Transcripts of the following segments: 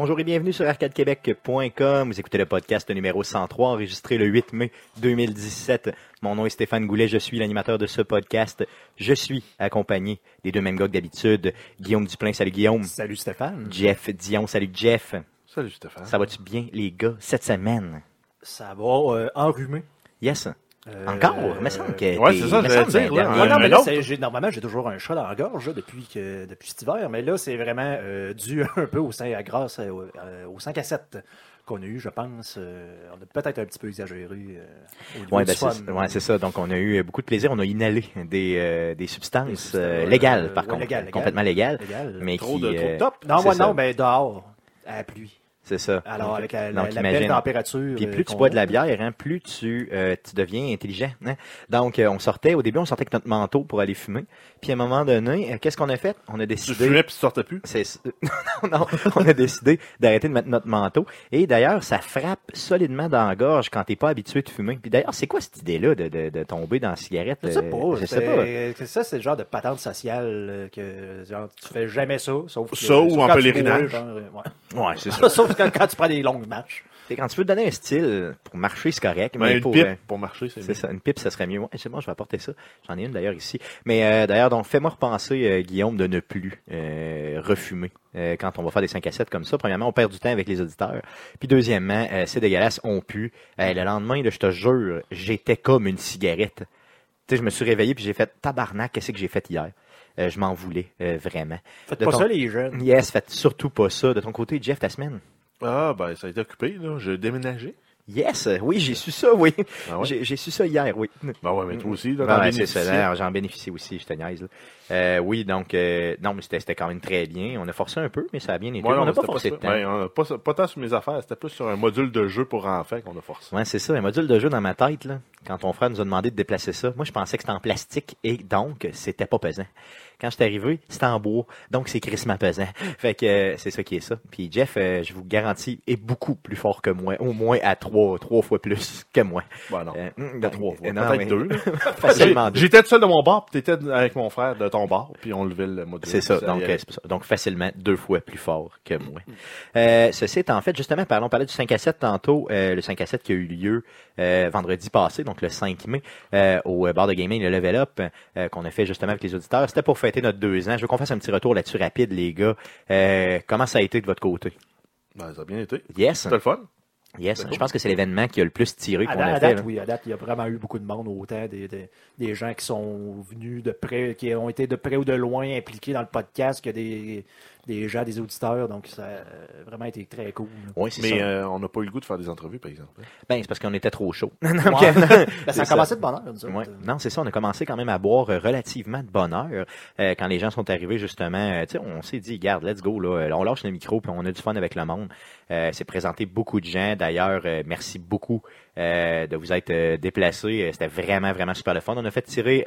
Bonjour et bienvenue sur arcadequebec.com. Vous écoutez le podcast numéro 103, enregistré le 8 mai 2017. Mon nom est Stéphane Goulet, je suis l'animateur de ce podcast. Je suis accompagné des deux mêmes gars que d'habitude. Guillaume Duplain, salut Guillaume. Salut Stéphane. Jeff Dion, salut Jeff. Salut Stéphane. Ça va-tu bien, les gars, cette semaine? Ça va euh, enrhumé. Yes. Euh, Encore? Il me semble que ouais, c'est ça, dire, là. non, mais là, j'ai- normalement, j'ai toujours un chat dans la gorge depuis, que, depuis cet hiver, mais là, c'est vraiment euh, dû un peu au sein, grâce euh, au, euh, au 5 à 7 qu'on a eu, je pense. Euh, on a peut-être un petit peu exagéré euh, du ben, c'est ouais, c'est ça. Donc, on a eu beaucoup de plaisir. On a inhalé des, euh, des substances, Des substances, euh, ouais, légales, euh, par ouais, contre. Complètement légales. Légal. Mais Trop qui, de, trop euh, de top. Non, c'est moi, ça. non, mais dehors, à la pluie. C'est ça. Alors, avec la, la- Donc, la belle température. Puis euh, plus tu bois de la bière, hein, plus tu, euh, tu deviens intelligent. hein. Donc, euh, on sortait, au début, on sortait avec notre manteau pour aller fumer. Puis à un moment donné, euh, qu'est-ce qu'on a fait? On a Tu décidé... fumais puis tu sortais plus? C'est non, non, on a décidé d'arrêter de mettre notre manteau. Et d'ailleurs, ça frappe solidement dans la gorge quand t'es pas habitué de fumer. Puis d'ailleurs, c'est quoi cette idée-là de, de, de tomber dans la cigarette? Je sais euh, pas. Je sais pas. Ça, c'est le genre de patente sociale euh, que genre, tu fais jamais ça. Sauf que- Ça sauf ou quand en tu pèlerinage. euh, ouais. Ouais, c'est ça. Sauf quand, quand tu prends des longues matchs. C'est quand tu veux te donner un style pour marcher, c'est correct. Mais Mais une pour, pipe euh, pour marcher, c'est C'est mieux. ça, une pipe, ça serait mieux. Ouais, c'est bon, je vais apporter ça. J'en ai une d'ailleurs ici. Mais euh, d'ailleurs, donc fais-moi repenser, euh, Guillaume, de ne plus euh, refumer euh, quand on va faire des 5 à 7 comme ça. Premièrement, on perd du temps avec les auditeurs. Puis deuxièmement, euh, c'est dégueulasse, on pue. Euh, le lendemain, là, je te jure, j'étais comme une cigarette. Tu sais, je me suis réveillé puis j'ai fait tabarnak, qu'est-ce que j'ai fait hier? Euh, je m'en voulais, euh, vraiment. Faites De pas ton- ça, les jeunes. Yes, faites surtout pas ça. De ton côté, Jeff, ta semaine? Ah, ben, ça a été occupé, là. J'ai déménagé. Yes, oui, j'ai su ça, oui. Ah ouais? J'ai su ça hier, oui. Ben ouais, mais toi aussi, là, t'en ouais, J'en bénéficie aussi, je te niaise. là. Euh, oui, donc, euh, non, mais c'était c'était quand même très bien. On a forcé un peu, mais ça a bien été. Ouais, on n'a pas forcé de temps. Ben, on a pas, pas tant sur mes affaires, c'était plus sur un module de jeu pour enfants qu'on a forcé. Ouais, c'est ça, un module de jeu dans ma tête, là. Quand ton frère nous a demandé de déplacer ça, moi, je pensais que c'était en plastique et donc, c'était pas pesant. Quand je suis arrivé, c'était en bois, donc c'est crissement pesant. Fait que euh, c'est ça qui est ça. Puis Jeff, euh, je vous garantis, est beaucoup plus fort que moi, au moins à trois, trois fois plus que moi. Ben non. Euh, trois fois. euh, non, mais- deux. facilement deux. J'étais tout seul de mon bar, puis t'étais avec mon frère de ton bar, puis on levait le module. C'est ça, donc, euh, ça. donc facilement deux fois plus fort que moi. Euh, ceci est en fait, justement, parlons, on parlait du 5 à 7 tantôt, euh, le 5 à 7 qui a eu lieu euh, vendredi passé, donc le 5 mai, euh, au euh, bar de gaming, le Level Up, euh, qu'on a fait justement avec les auditeurs. C'était pour fêter notre deux ans. Je veux qu'on fasse un petit retour là-dessus rapide, les gars. Euh, comment ça a été de votre côté? Ben, ça a bien été. Yes, C'était le fun. yes. Je pense que c'est l'événement qui a le plus tiré qu'on date- a à fait. date, là. oui, à date, il y a vraiment eu beaucoup de monde, autant des, des, des gens qui sont venus de près, qui ont été de près ou de loin impliqués dans le podcast, que des, des gens, des auditeurs, donc ça a vraiment été très cool. Oui, c'est Mais ça. euh, on n'a pas eu le goût de faire des entrevues, par exemple. Ben, c'est parce qu'on était trop chaud. Ouais. Donc, Ben, ça a ça. commencé de bonne heure, nous. Ouais. Non, c'est ça. On a commencé quand même à boire euh, relativement de bonne heure euh, quand les gens sont arrivés justement. euh, tu sais, on s'est dit, garde, let's go là. euh, On lâche le micro puis on a du fun avec le monde. Euh, c'est présenté beaucoup de gens. D'ailleurs, euh, merci beaucoup euh, de vous être euh, déplacés. Euh, C'était vraiment vraiment super le fun. On a fait tirer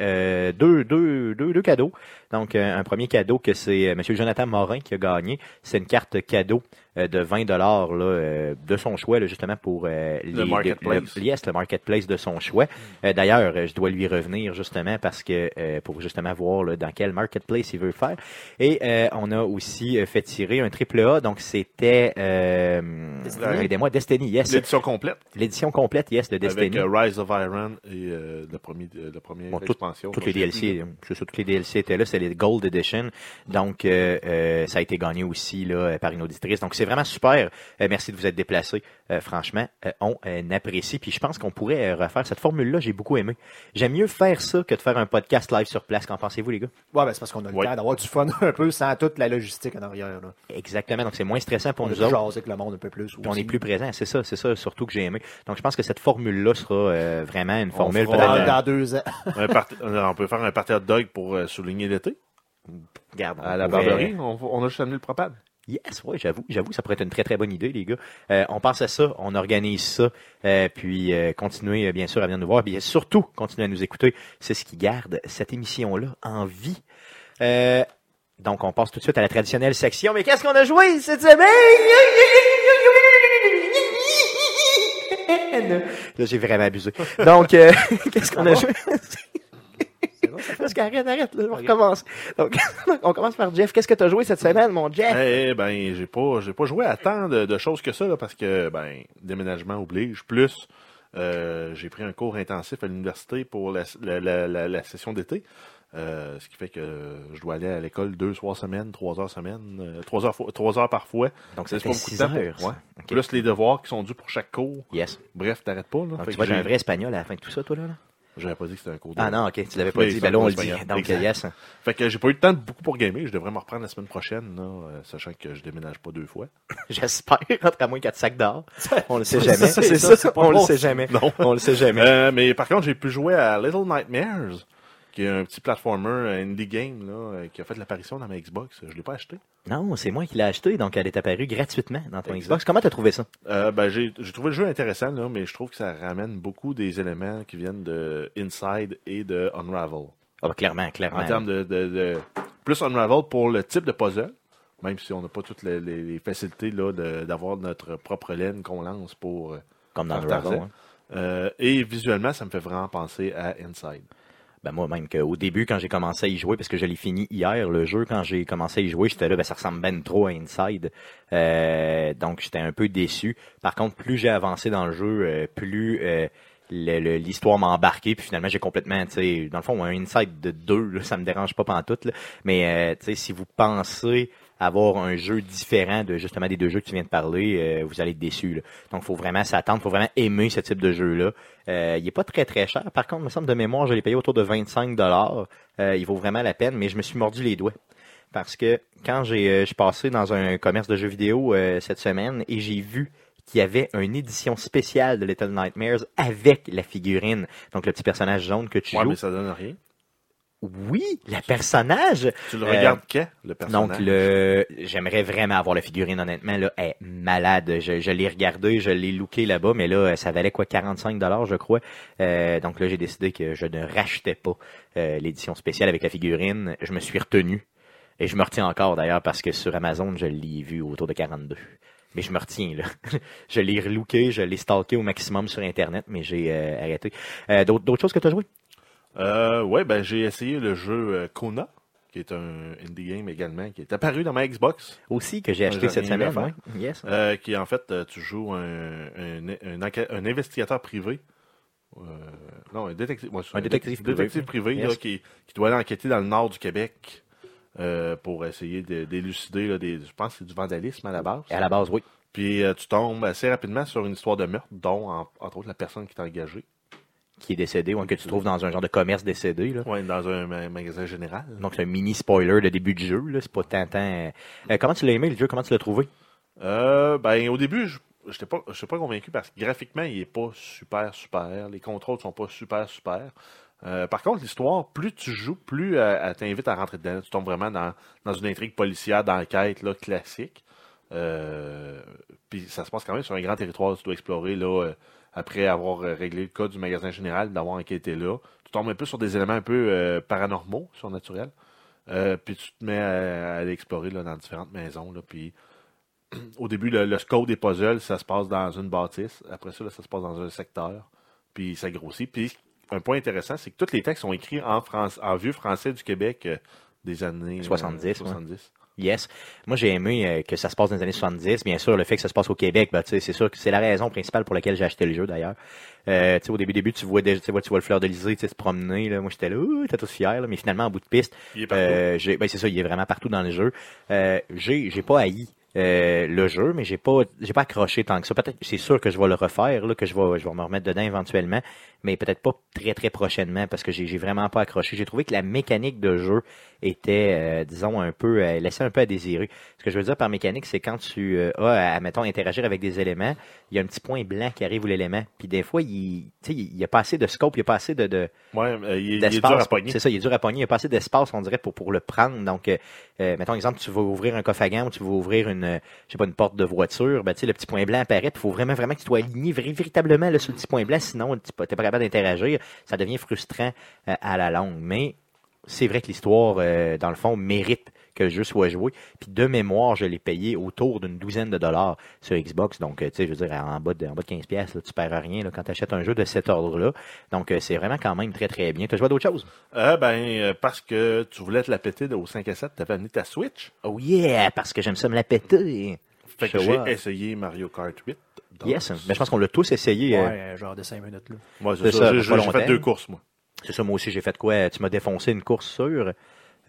deux, deux, deux, deux cadeaux. Donc un premier cadeau que c'est Monsieur Jonathan Morin qui a gagné. C'est une carte cadeau de 20 dollars là euh, de son choix là, justement pour euh, les- marketplace. le- yes, le marketplace de son choix. Euh, D'ailleurs, euh, je dois lui revenir justement parce que euh, pour justement voir là, dans quel marketplace il veut faire. Et euh, on a aussi euh, fait tirer un triple A. Donc c'était euh, Destiny. aidez-moi, Destiny, yes. L'édition complète. L'édition complète, yes, de Destiny. Avec euh, Rise of Iron et euh, le premier, euh, le premier Bon, tout- expansion. toutes les DLC, c'est ça, toutes les DLC étaient là, c'est les Gold Edition. Donc, euh, euh, ça a été gagné aussi là euh, par une auditrice. Donc, c'est vraiment super. Euh, merci de vous être déplacés. Euh, franchement, euh, on euh, apprécie. Puis, je pense qu'on pourrait euh, refaire cette formule-là. J'ai beaucoup aimé. J'aime mieux faire ça que de faire un podcast live sur place. Qu'en pensez-vous, les gars? Ouais, ben, c'est parce qu'on a le Ouais. temps d'avoir du fun un peu sans toute la logistique en arrière. Là. Exactement. Donc, c'est moins stressant pour On nous autres. avec le monde un peu plus. On est plus présent. C'est ça, c'est ça surtout que j'ai aimé. Donc, je pense que cette formule-là sera euh, vraiment une formule. fera- peut-être, dans, dans deux ans. Un parti- euh, on peut faire un party hot dog pour euh, souligner l'été. regarde, on À la barberie, on, on a juste amené le propane. Yes, oui, j'avoue, j'avoue, ça pourrait être une très très bonne idée, les gars. Euh, on pense à ça, on organise ça, euh, puis euh, continuez bien sûr à venir nous voir, puis surtout continuez à nous écouter. C'est ce qui garde cette émission-là en vie. Donc, on passe tout de suite à la traditionnelle section. Mais qu'est-ce qu'on a joué cette semaine? Là, j'ai vraiment abusé. Donc, qu'est-ce qu'on a joué? parce qu'arrête, arrête, là, on recommence. Donc, on commence par Jeff. Qu'est-ce que tu as joué cette semaine, mon Jeff? Eh ben, j'ai pas, j'ai pas joué à tant de, de choses que ça, là, parce que, ben, déménagement oblige. Plus, euh, j'ai pris un cours intensif à l'université pour la, la, la, la- la session d'été. Euh, ce qui fait que je dois aller à l'école deux soirs semaine, trois heures semaine, euh, trois heures, trois heures par fois. Donc, C'est pas beaucoup de 6 temps heures. ouais. Plus les devoirs qui sont dus pour chaque cours. Yes. Bref, t'arrêtes pas, là. Donc, Fait tu que vas être j'ai- un vrai espagnol à la fin de tout ça, toi, là? là? J'avais pas dit que c'était un cours de... Ah non, ok, tu l'avais pas dit. Ben là, on le dit. Donc, Exact. yes. Fait que j'ai pas eu le temps de beaucoup pour gamer. Je devrais me reprendre la semaine prochaine, là, euh, sachant que je déménage pas deux fois. J'espère, à moins quatre sacs d'or. On le sait jamais. ça, C'est ça, ça, c'est pas on le sait ça. jamais. Non. On le sait jamais. Euh, mais par contre, j'ai pu jouer à Little Nightmares, qui est un petit platformer euh, indie game là, euh, qui a fait l'apparition dans ma Xbox. Je l'ai pas acheté. Non, c'est moi qui l'ai acheté, donc elle est apparue gratuitement dans ton Exact. Xbox. Comment t'as trouvé ça? Euh, ben, j'ai trouvé le jeu intéressant, là, mais je trouve que ça ramène beaucoup des éléments qui viennent de Inside et de Unravel. Ah, bah, clairement, clairement. En termes de, de- de- Plus Unravel pour le type de puzzle, même si on n'a pas toutes les, les- les facilités d'avoir notre propre laine qu'on lance pour... Comme dans faire le Tarzan. Ravel. hein. euh, et visuellement, ça me fait vraiment penser à Inside. Ben moi même qu'au début quand j'ai commencé à y jouer parce que je l'ai fini hier le jeu quand j'ai commencé à y jouer j'étais là ben ça ressemble ben trop à Inside Euh, donc j'étais un peu déçu par contre plus j'ai avancé dans le jeu euh, plus euh, l'histoire m'a embarqué puis finalement j'ai complètement tu sais dans le fond un Inside de deux là, ça me dérange pas pantoute là. mais euh, tu sais si vous pensez avoir un jeu différent de justement des deux jeux que tu viens de parler, euh, vous allez être déçu. Là. Donc, faut vraiment s'attendre, faut vraiment aimer ce type de jeu-là. Euh, il est pas très très cher. Par contre, il me semble de mémoire, je l'ai payé autour de 25 dollars. il vaut vraiment la peine, mais je me suis mordu les doigts. Parce que quand j'ai euh, je passé dans un commerce de jeux vidéo euh, cette semaine et j'ai vu qu'il y avait une édition spéciale de Little Nightmares avec la figurine. Donc le petit personnage jaune que tu Ouais, joues. mais ça donne rien. Oui, le personnage. Tu le Euh, regardes quand, le personnage? Donc le j'aimerais vraiment avoir la figurine honnêtement là, elle est malade. Je, je l'ai regardé, je l'ai looké là-bas, mais là ça valait quoi 45 dollars je crois. Euh, donc là j'ai décidé que je ne rachetais pas euh, l'édition spéciale avec la figurine. Je me suis retenu et je me retiens encore d'ailleurs parce que sur Amazon je l'ai vu autour de 42. Mais je me retiens là. je l'ai relooké, je l'ai stalké au maximum sur internet, mais j'ai euh, arrêté. Euh, d'autres, d'autres choses que tu as joué Euh, ouais, ben j'ai essayé le jeu euh, Kona, qui est un indie game également, qui est apparu dans ma Xbox, aussi que j'ai acheté cette semaine. ouais. Yes. euh, qui en fait, euh, tu joues un, un, un investigateur privé. Euh, non, un détective. ouais, Un détective privé. détective privé Yes. là, qui, qui doit aller enquêter dans le nord du Québec euh, pour essayer de- d'élucider, je pense que c'est du vandalisme à la base. À la base, oui. Puis tu tombes assez rapidement sur une histoire de meurtre, dont, en- entre autres, la personne qui t'a engagé. Qui est décédé, ou que tu trouves dans un genre de commerce décédé. Là. Ouais, dans un ma- magasin général. Donc c'est un mini spoiler de début du jeu. C'est pas tant. tant, euh, comment tu l'as aimé le jeu? Comment tu l'as trouvé? Euh, ben, au début, je n'étais pas, pas convaincu parce que graphiquement, il est pas super, super. Les contrôles sont pas super, super. Euh, par contre, l'histoire, plus tu joues, plus elle t'invite à rentrer dedans. Tu tombes vraiment dans, dans une intrigue policière d'enquête là, classique. Euh, Puis ça se passe quand même sur un grand territoire tu dois explorer là, après avoir euh, réglé le cas du magasin général, d'avoir enquêté là. Tu tombes un peu sur des éléments un peu euh, paranormaux, surnaturels. Euh, puis tu te mets à, à aller explorer là, dans différentes maisons. Là, puis au début, le, le scope des puzzles, ça se passe dans une bâtisse. Après ça, là, ça se passe dans un secteur. Puis ça grossit. Puis un point intéressant, c'est que tous les textes sont écrits en, France, en vieux français du Québec euh, des années euh, 70, ouais. 70. Yes. Moi, j'ai aimé euh, que ça se passe dans les années 70. Bien sûr, le fait que ça se passe au Québec, ben, c'est sûr que c'est la raison principale pour laquelle j'ai acheté le jeu, d'ailleurs. Euh, au début, début, tu vois, déjà, tu vois, tu vois le fleur sais, se promener, là. Moi, j'étais là, t'es tous fier, là. Mais finalement, en bout de piste, euh, ben, c'est ça, il est vraiment partout dans le jeu. J'ai, j'ai pas haï. Euh, le jeu, mais j'ai pas, j'ai pas accroché tant que ça. Peut-être, c'est sûr que je vais le refaire, là, que je vais, je vais me remettre dedans éventuellement, mais peut-être pas très très prochainement parce que j'ai, vraiment pas accroché. J'ai trouvé que la mécanique de jeu était, euh, disons, un peu, euh, laissait un peu à désirer. Ce que je veux dire par mécanique, c'est quand tu euh, as à, mettons, interagir avec des éléments, il y a un petit point blanc qui arrive où l'élément, puis des fois, il, tu sais, il y a pas assez de scope, il y a pas assez de, de Ouais, euh, il, est- dur à pogner. C'est ça, il est dur à pogner. Il n'y a pas assez d'espace, on dirait, pour, pour le prendre. Donc, mettons exemple, tu vas ouvrir un coffre à gants ou tu vas ouvrir une, euh, je sais pas, une porte de voiture, ben, le petit point blanc apparaît, il faut vraiment, vraiment que tu sois aligné véritablement sur le petit point blanc, sinon tu n'es pas capable d'interagir. Ça devient frustrant euh, à la longue. Mais c'est vrai que l'histoire, euh, dans le fond, mérite que le jeu soit joué. Puis de mémoire, je l'ai payé autour d'une douzaine de dollars sur Xbox. Donc, euh, tu sais, je veux dire, en bas de, en bas de 15 pièces, tu perds rien là, quand tu achètes un jeu de cet ordre-là. Donc, euh, c'est vraiment quand même très, très bien. Tu as joué à d'autres choses? Euh, ben, euh, parce que tu voulais te la péter au 5 à 7, t'avais amené ta Switch. Oh yeah, parce que j'aime ça me la péter. Fait que j'ai essayé Mario Kart 8. Donc, Yes, mais je pense qu'on l'a tous essayé. Ouais, genre de 5 minutes. Là. Moi, C'est c'est ça, ça. pas J'ai fait deux courses, moi. C'est ça, moi aussi, j'ai fait quoi? Tu m'as défoncé une course sûre,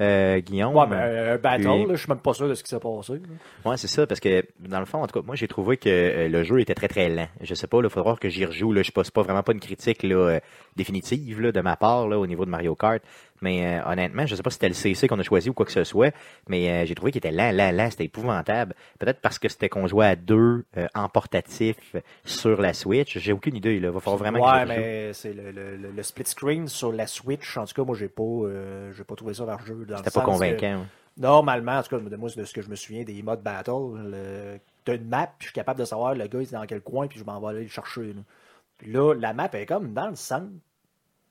euh, Guillaume. Ouais, mais euh, un battle, Puis- là, je suis même pas sûr de ce qui s'est passé. là. Ouais, c'est ça, parce que dans le fond, en tout cas, moi j'ai trouvé que euh, le jeu était très très lent. Je sais pas, il faudra voir que j'y rejoue. Là, je sais pas, c'est pas vraiment pas une critique là, euh, définitive là, de ma part là, au niveau de Mario Kart. Mais euh, honnêtement, je sais pas si c'était le CC qu'on a choisi ou quoi que ce soit, mais euh, j'ai trouvé qu'il était lent, lent, lent, c'était épouvantable. Peut-être parce que c'était qu'on jouait à deux euh, en portatif sur la Switch. J'ai aucune idée. Il va falloir vraiment ouais, mais c'est le, le, split screen sur la Switch. En tout cas, moi, j'ai pas, j'ai pas trouvé ça jeu. dans le C'était pas que- convaincant. ouais. Normalement, en tout cas, moi, de ce que je me souviens des modes battle, le- t'as une map, puis je suis capable de savoir le gars il est dans quel coin, puis je m'en vais aller le chercher. Là. Puis là, la map est comme dans le centre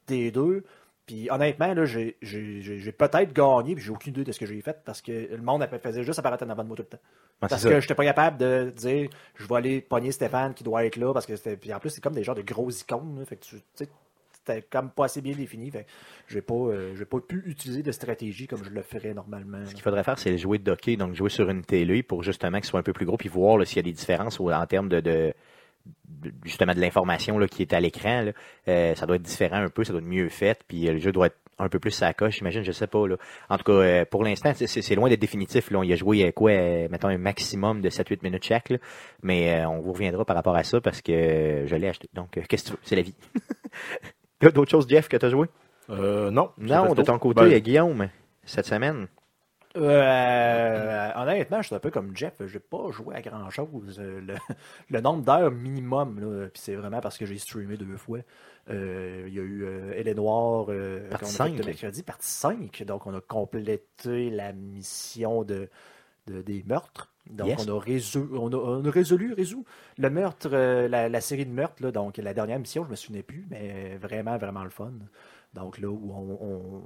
des deux. Puis honnêtement, là, j'ai, j'ai, j'ai- j'ai peut-être gagné, puis j'ai aucune idée de ce que j'ai fait, parce que le monde faisait juste apparaître en avant de moi tout le temps. Parce que j'étais pas capable de dire, je vais aller pogner Stéphane qui doit être là, parce que c'était. Puis en plus, c'est comme des genres de gros icônes, là, fait que tu sais, c'était comme pas assez bien défini. Fait j'ai pas, euh, j'ai pas pu utiliser de stratégie comme je le ferais normalement. Ce qu'il faudrait faire, c'est jouer de hockey, donc jouer sur une télé pour justement qu'il soit un peu plus gros, puis voir s'il y a des différences en termes de- de- justement de l'information là, qui est à l'écran. là. Euh, ça doit être différent un peu, ça doit être mieux fait, puis euh, le jeu doit être un peu plus sa coche, j'imagine, je sais pas. Là. En tout cas, euh, pour l'instant, c'est- loin d'être définitif. Là. On y a joué quoi, mettons un maximum de 7-8 minutes chaque, là. mais on vous reviendra par rapport à ça parce que je l'ai acheté. Donc, qu'est-ce que tu veux? C'est la vie. T'as d'autres choses, Jeff, que tu as joué? Non. Non, de ton côté, Ben, Guillaume, cette semaine. Euh, honnêtement, je suis un peu comme Jeff. J'ai pas joué à grand chose. Le, le nombre d'heures minimum, puis c'est vraiment parce que j'ai streamé deux fois. Euh, Il y a eu euh, Elle est Noire, euh, Partie qu'on a fait cinq. le mercredi, partie 5. Donc, on a complété la mission de, de- des meurtres. Donc, Yes. on, a résolu, on, a, on a résolu, résolu le meurtre, euh, la, la série de meurtres. Là, donc, la dernière mission, je me souvenais plus, mais vraiment, vraiment le fun. Donc, là où on, on-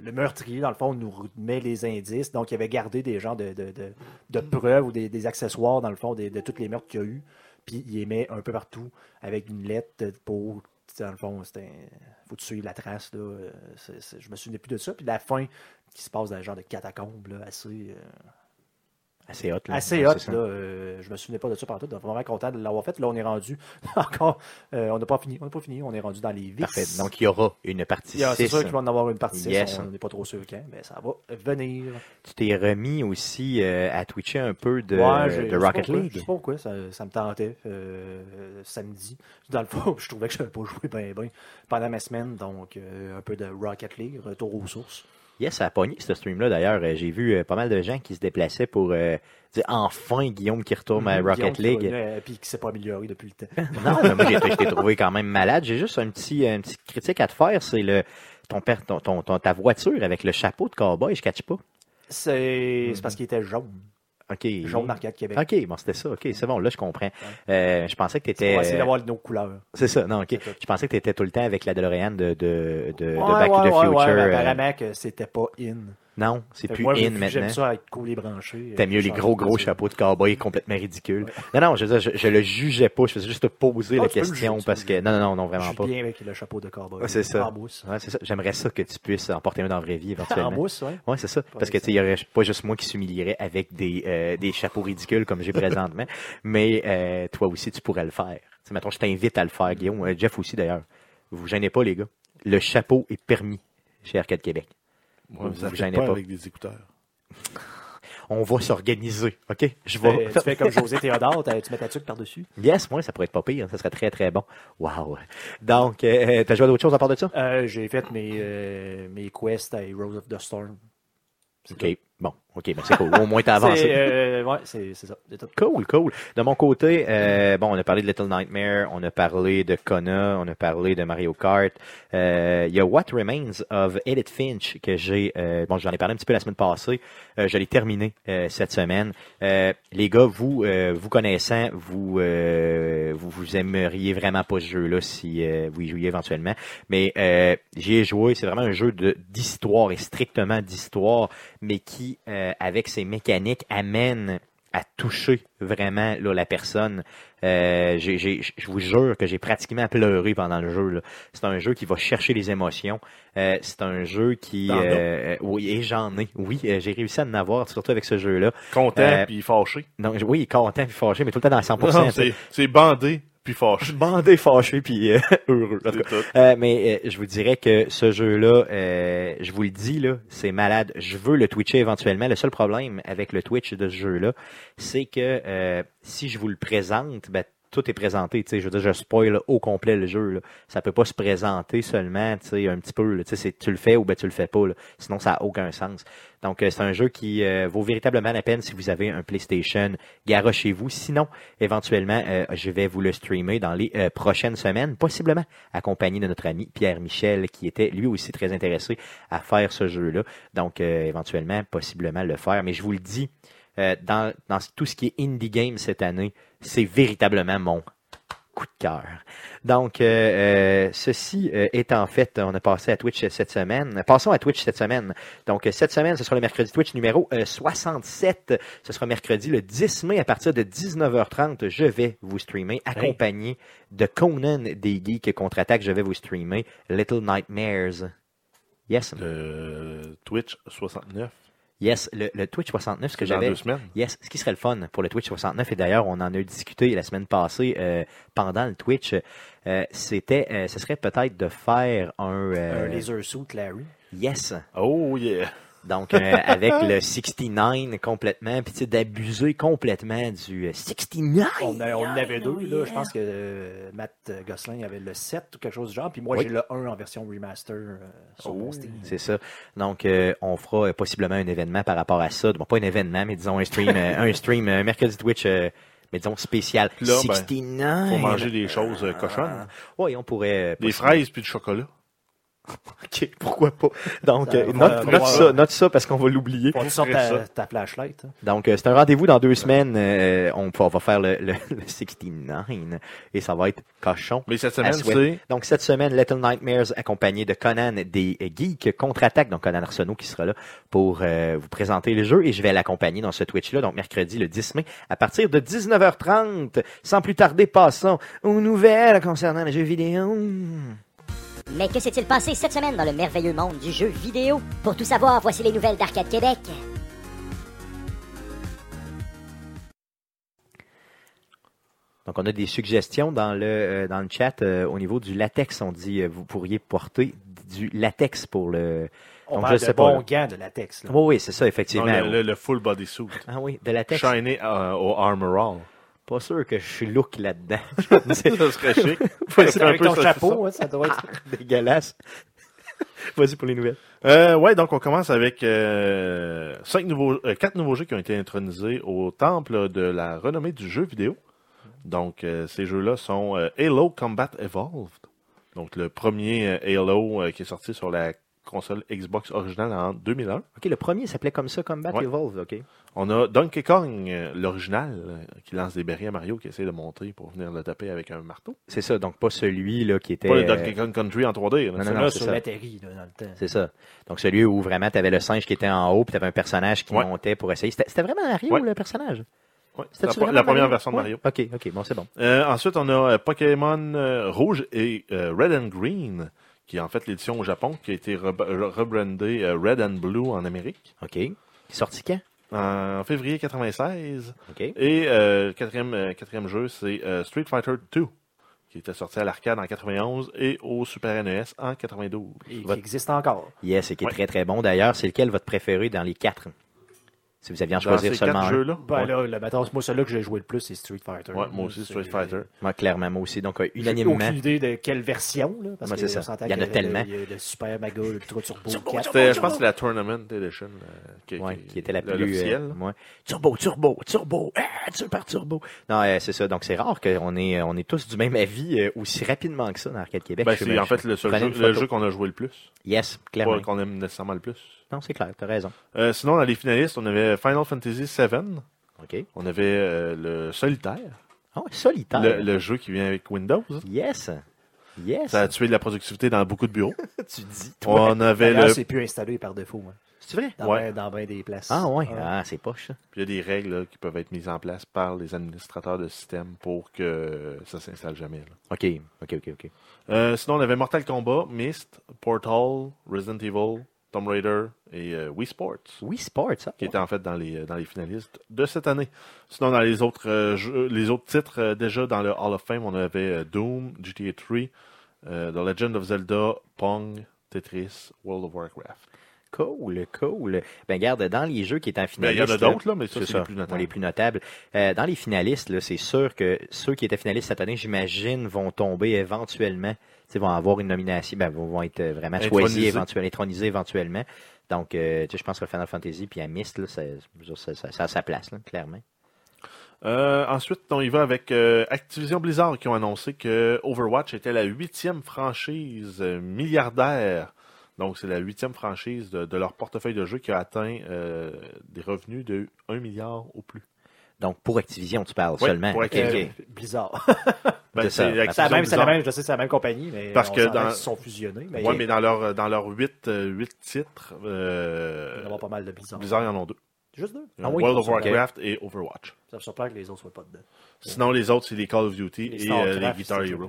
le, meurtrier, dans le fond, nous met les indices. Donc, il avait gardé des genres de, de, de- preuves ou des, accessoires, dans le fond, de, tous les meurtres qu'il y a eu. Puis, il les met un peu partout avec une lettre pour. Dans le fond, c'était. faut suives la trace. Là. Euh, c'est- je me souvenais plus de ça. Puis, la fin qui se passe dans le genre de catacombe, là, assez. euh, Assez hot. Là. assez hot. Là, euh, je me souvenais pas de ça partout. Donc, vraiment content de l'avoir fait. Là, on est rendu encore. euh, on n'a pas fini. On n'a pas fini. On est rendu dans les vices. Parfait. Donc, il y aura une partie Il y a- C'est 6. sûr qu'il va en avoir une partie 6. On n'est pas trop sûr quand, mais ça va venir. Tu t'es remis aussi euh, à twitcher un peu de, Ouais, Rocket pas League. Je sais pas pourquoi, ça, ça me tentait euh, samedi. Dans le fond, je trouvais que je n'avais pas joué bien, pendant ma semaine. Donc, un peu de Rocket League, retour aux sources. Yes, ça a pogné ce stream-là d'ailleurs. Euh, J'ai vu euh, pas mal de gens qui se déplaçaient pour euh, dire enfin Guillaume qui retourne à Guillaume Rocket League. euh, Puis qui s'est pas amélioré depuis le temps. non, mais moi j'ai- je t'ai trouvé quand même malade. J'ai juste un petit, une petite critique à te faire. C'est le ton père, ton, ton- ton- ta voiture avec le chapeau de cowboy. Je catch pas. C'est c'est parce qu'il était jaune. Ok. Jaune Arcade Québec. Ok, bon c'était ça. Ok, c'est bon. Là je comprends. Euh, je pensais que On t'étais. va essayer d'avoir nos couleurs. C'est ça. Non, ok. Je pensais que t'étais tout le temps avec la DeLorean de de, de, de Ouais, Back ouais, to the Future. ouais, euh, apparemment que c'était pas in. Non, c'est plus moi, in maintenant. J'aime ça être cool et branché. T'aimes mieux euh, les je gros, gros ça. chapeaux de cowboy complètement ridicules. Non, non, je, veux dire, je, je le jugeais pas. Je faisais juste te poser Ah, la question juger, parce que. Non, non, non, non, Je vraiment suis pas. bien avec le chapeau de cowboy. Ouais, c'est ça. En. Ouais, c'est ça. J'aimerais ça que tu puisses en porter un dans la vraie vie En éventuellement. mousse, oui. Ouais, c'est ça. Parce que tu sais, il y aurait pas juste moi qui s'humilierais avec des, euh, des chapeaux ridicules comme j'ai présentement, mais euh, toi aussi tu pourrais le faire. Tu sais, mettons, je t'invite à le faire, Guillaume. Euh, Jeff aussi d'ailleurs. Vous vous gênez pas, les gars. Le chapeau est permis chez Arcade Québec. Ouais, Vous vous gênez pas pas. avec des écouteurs. On va s'organiser, ok? Je Tu fais, vais. tu fais comme José Théodore, tu mets ta tuque par-dessus. Yes, moi, ça pourrait être pas pire. Ça serait très, très bon. Wow. Donc, euh, t'as joué à d'autres choses à part de ça? Euh, J'ai fait mes, euh, mes quests à Heroes of the Storm. OK. OK, ben c'est cool. Au moins, t'as avancé. C'est, euh, ouais, c'est c'est ça. Cool, cool. De mon côté, euh, bon, on a parlé de Little Nightmare, on a parlé de Kona, on a parlé de Mario Kart. Euh, Il y a What Remains of Edith Finch que j'ai, euh, bon, j'en ai parlé un petit peu la semaine passée. Euh, je l'ai terminé euh, cette semaine. Euh, les gars, vous, euh, vous connaissant, vous, euh, vous, vous aimeriez vraiment pas ce jeu-là si euh, vous y jouiez éventuellement. Mais euh, j'y ai joué. C'est vraiment un jeu de d'histoire et strictement d'histoire, mais qui, euh, avec ses mécaniques, amène à toucher vraiment là, la personne. Euh, je vous jure que j'ai pratiquement pleuré pendant le jeu. C'est un jeu qui va chercher les émotions. Euh, c'est un jeu qui... Euh, oui, et j'en ai. Oui, j'ai réussi à en avoir, surtout avec ce jeu-là. Content puis fâché. Oui, content puis fâché, mais tout le temps dans le 100%. Non, tu sais. c'est c'est bandé puis fâché. bandé, fâché puis euh, heureux. En tout C'est cas. tout. Euh, mais euh, je vous dirais que ce jeu-là, euh, je vous le dis, là, c'est malade. Je veux le Twitcher éventuellement. Le seul problème avec le Twitch de ce jeu-là, c'est que euh, si je vous le présente, ben, tout est présenté. Je veux dire, je spoil au complet le jeu. Là. Ça peut pas se présenter seulement, un petit peu. Là. Tu le fais ou ben tu le fais pas. Là. Sinon, ça a aucun sens. Donc, euh, c'est un jeu qui euh, vaut véritablement la peine si vous avez un PlayStation chez vous. Sinon, éventuellement, euh, je vais vous le streamer dans les prochaines semaines, possiblement accompagné de notre ami Pierre Michel, qui était lui aussi très intéressé à faire ce jeu-là. Donc, éventuellement, possiblement le faire. Mais je vous le dis, euh, dans, dans tout ce qui est indie game cette année, c'est véritablement mon coup de cœur. Donc, euh, euh, ceci euh, étant fait, on a passé à Twitch cette semaine. Passons à Twitch cette semaine. Donc, euh, cette semaine, ce sera le mercredi Twitch numéro euh, 67. Ce sera mercredi le 10 mai à partir de 19h30. Je vais vous streamer, accompagné de Conan des Geeks contre-attaque. Je vais vous streamer Little Nightmares. Yes, Twitch 69 yes, le, le Twitch 69, ce que dans j'avais. deux semaines. Yes, ce qui serait le fun pour le Twitch 69, et d'ailleurs, on en a discuté la semaine passée euh, pendant le Twitch, euh, c'était, euh, ce serait peut-être de faire un... euh, Un laser suit Larry. yes, Oh yeah. Donc euh, avec le 69 complètement, puis tu sais, d'abuser complètement du euh, 69. On, a- on en avait deux, là. Je pense que euh, Matt Gosselin avait le 7 ou quelque chose du genre. Puis moi, Oui. j'ai le 1 en version remaster euh, sur mon Steam. C'est ça. Donc, euh, on fera euh, possiblement un événement par rapport à ça. Bon, pas un événement, mais disons un stream, euh, un stream euh, mercredi Twitch, euh, mais disons spécial. Là, ben, 69. Faut manger des choses euh, cochonnes. Oui, on pourrait. euh, Des fraises puis du chocolat. OK, pourquoi pas? Donc, euh, note, ça, note ça parce qu'on va l'oublier. Ta, ta flashlight. hein. Donc, euh, c'est un rendez-vous dans deux semaines. euh, on, on va faire le, le, le 69 et ça va être cochon. Mais cette semaine, c'est? Donc, cette semaine, Little Nightmares accompagné de Conan des Geeks contre-attaque. Donc, Conan Arsenault qui sera là pour euh, vous présenter le jeu et je vais l'accompagner dans ce Twitch-là. Donc, mercredi le 10 mai à partir de 19h30. Sans plus tarder, passons aux nouvelles concernant les jeux vidéo. Mais que s'est-il passé cette semaine dans le merveilleux monde du jeu vidéo? Pour tout savoir, voici les nouvelles d'Arcade Québec. Donc, on a des suggestions dans le, euh, dans le chat euh, au niveau du latex. On dit euh, vous pourriez porter du latex pour le. On Donc, parle je de sais pas, gants de latex. Là. Oui, oui, c'est ça, non, effectivement. le, le- le full bodysuit. Ah oui, de latex. Shiny euh, au Armor All. Pas sûr que je suis look là-dedans. Ça serait chic. C'est Avec ton ça, chapeau, hein, ça doit être. dégueulasse. Vas-y pour les nouvelles. Euh, ouais, donc on commence avec euh, cinq nouveaux, euh, quatre nouveaux jeux qui ont été intronisés au temple de la renommée du jeu vidéo. Donc euh, ces jeux-là sont Halo Combat Evolved, donc le premier Halo qui est sorti sur la console Xbox originale en 2001. OK, le premier s'appelait comme ça, Combat Ouais. Evolved, OK. On a Donkey Kong, euh, l'original, euh, qui lance des berries à Mario, qui essaie de monter pour venir le taper avec un marteau. C'est ça, donc pas celui là qui était... Pas le euh, Donkey Kong Country en 3D. là. Non, non, non, c'est sur ça. l'atterri, là, dans le temps. C'est ça. Donc celui où vraiment tu avais le singe qui était en haut, puis tu avais un personnage qui Ouais. montait pour essayer. C'était vraiment Mario, Ouais. le personnage? Ouais, la, la première Mario? version de Ouais. Mario. OK, OK, bon, c'est bon. Euh, ensuite, on a euh, Pokémon euh, Rouge et euh, Red and Green, qui est en fait l'édition au Japon, qui a été re- re- rebrandée euh, Red and Blue en Amérique, OK. Sorti quand? en février 96. OK. Et euh, quatrième, euh, quatrième jeu, c'est euh, Street Fighter 2, qui était sorti à l'arcade en 91 et au Super NES en 92. Et qui existe encore. Yes, et qui est Ouais. très très bon d'ailleurs. C'est lequel votre préféré dans les quatre? Si vous aviez à choisir ces seulement quatre un. jeux-là? Ben ouais. là, le, moi, celui-là que j'ai joué le plus, c'est Street Fighter. Ouais, moi aussi, C'est- Street Fighter. Moi, clairement, moi aussi. Donc, euh, J'ai unanimement. aucune idée de quelle version, là, parce Ouais, que c'est ça. Il y en a tellement. Il y a le Super Mega Ultra Turbo, Turbo, 4. C'était- je pense que c'est la Tournament Edition euh, qui, Ouais, qui- qui était la le- plus. euh, ouais. Turbo, turbo, turbo, ah, super turbo. Non, euh, c'est ça. Donc, c'est rare qu'on est, on est tous du même avis euh, aussi rapidement que ça dans Arcade Québec. Ben, c'est en fait le, seul jeu, le qu'on a joué le plus. Yes, clairement. Pas qu'on aime nécessairement le plus. Non, c'est clair, t'as raison. Euh, sinon, dans les finalistes, on avait Final Fantasy VII. OK. On avait euh, le Solitaire, Oh, solitaire. le, le jeu qui vient avec Windows. Yes. Yes. Ça a tué de la productivité dans beaucoup de bureaux. tu dis, toi. On avait le. c'est plus installé par défaut. hein. C'est vrai? Dans, Ouais. ben, dans ben des places. Ah, ouais. Ah. Ah, c'est poche, ça. Il y a des règles là, qui peuvent être mises en place par les administrateurs de système pour que ça s'installe jamais. là. OK. OK, OK, OK. Euh, sinon, on avait Mortal Kombat, Myst, Portal, Resident Evil, Tomb Raider et euh, Wii Sports. Oui, sport, ça. qui était en fait dans les, dans les finalistes de cette année. Sinon, dans les autres, euh, jeux- les autres titres, euh, déjà dans le Hall of Fame, on avait euh, Doom, GTA 3, euh, The Legend of Zelda, Pong, Tetris, World of Warcraft. Cool, cool. Ben, garde, dans les jeux qui étaient en Ben, il y en finaliste. a d'autres, là, mais ça, c'est les plus notables. les plus notables. Euh, dans les finalistes, c'est sûr que ceux qui étaient finalistes cette année, j'imagine, vont tomber éventuellement. Tu sais, vont avoir une nomination, ben, vont, être euh, vraiment choisis, éventuellement, intronisés éventuellement. Donc, euh, je pense que Final Fantasy puis à Myst, là, ça, ça, ça, ça a sa place, là, clairement. Euh, ensuite, on y va avec euh, Activision Blizzard qui ont annoncé que Overwatch était la huitième franchise milliardaire. Donc, c'est la huitième franchise de, de leur portefeuille de jeux qui a atteint euh, des revenus de 1 milliard au plus. Donc, pour Activision, tu parles Oui, seulement. pour Activision. Euh, Blizzard. Ben, C'est ça. c'est c'est la même, c'est la Blizzard. même, je sais, c'est la même compagnie, mais Parce que dans- se sont fusionnés. Mais il mais dans leur dans leurs huit, euh, huit titres, va y euh, avoir pas mal de Blizzard. Blizzard, ils en ont deux. Juste deux? Ah oui, World of. Warcraft et Overwatch. Ça me surprend que les autres soient pas dedans. Sinon, les autres, c'est les Call of Duty Les et euh, les Guitar Hero.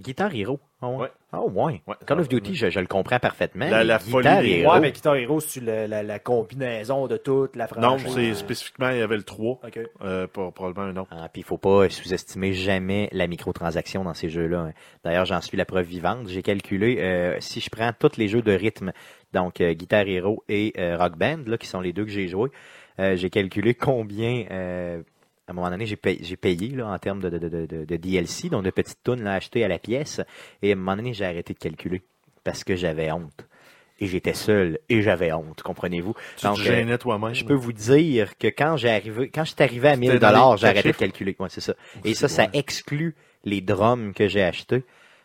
Guitar Hero. Ah ouais. Ouais. Ouais. Ouais, Call of. Duty, je, je le comprends parfaitement. La- mais la Guitar folie Hero, Ouais, mais Guitar Hero, c'est la, la, la combinaison de toute la Non, franchise. c'est spécifiquement, il y avait le 3, Ok. euh, pour- probablement un autre. Ah, puis il faut pas sous-estimer jamais la microtransaction dans ces jeux-là. hein. D'ailleurs, j'en suis la preuve vivante. J'ai calculé, euh, si je prends tous les jeux de rythme, donc euh, Guitar Hero et euh, Rock Band, là, qui sont les deux que j'ai joués, euh, j'ai calculé combien, euh, à un moment donné, j'ai payé, j'ai payé là, en termes de, de, de, de, de DLC, donc de petites tunes là, achetées à la pièce. Et à un moment donné, j'ai arrêté de calculer parce que j'avais honte. Et j'étais seul et j'avais honte, comprenez-vous? Tu Donc, te euh, gênais toi-même. je peux vous dire que quand j'ai arrivé, quand suis arrivé à 1000 C'était dans dollars, j'ai arrêté de calculer. Ouais, c'est ça. Et ça, ça exclut les drums que j'ai achetés.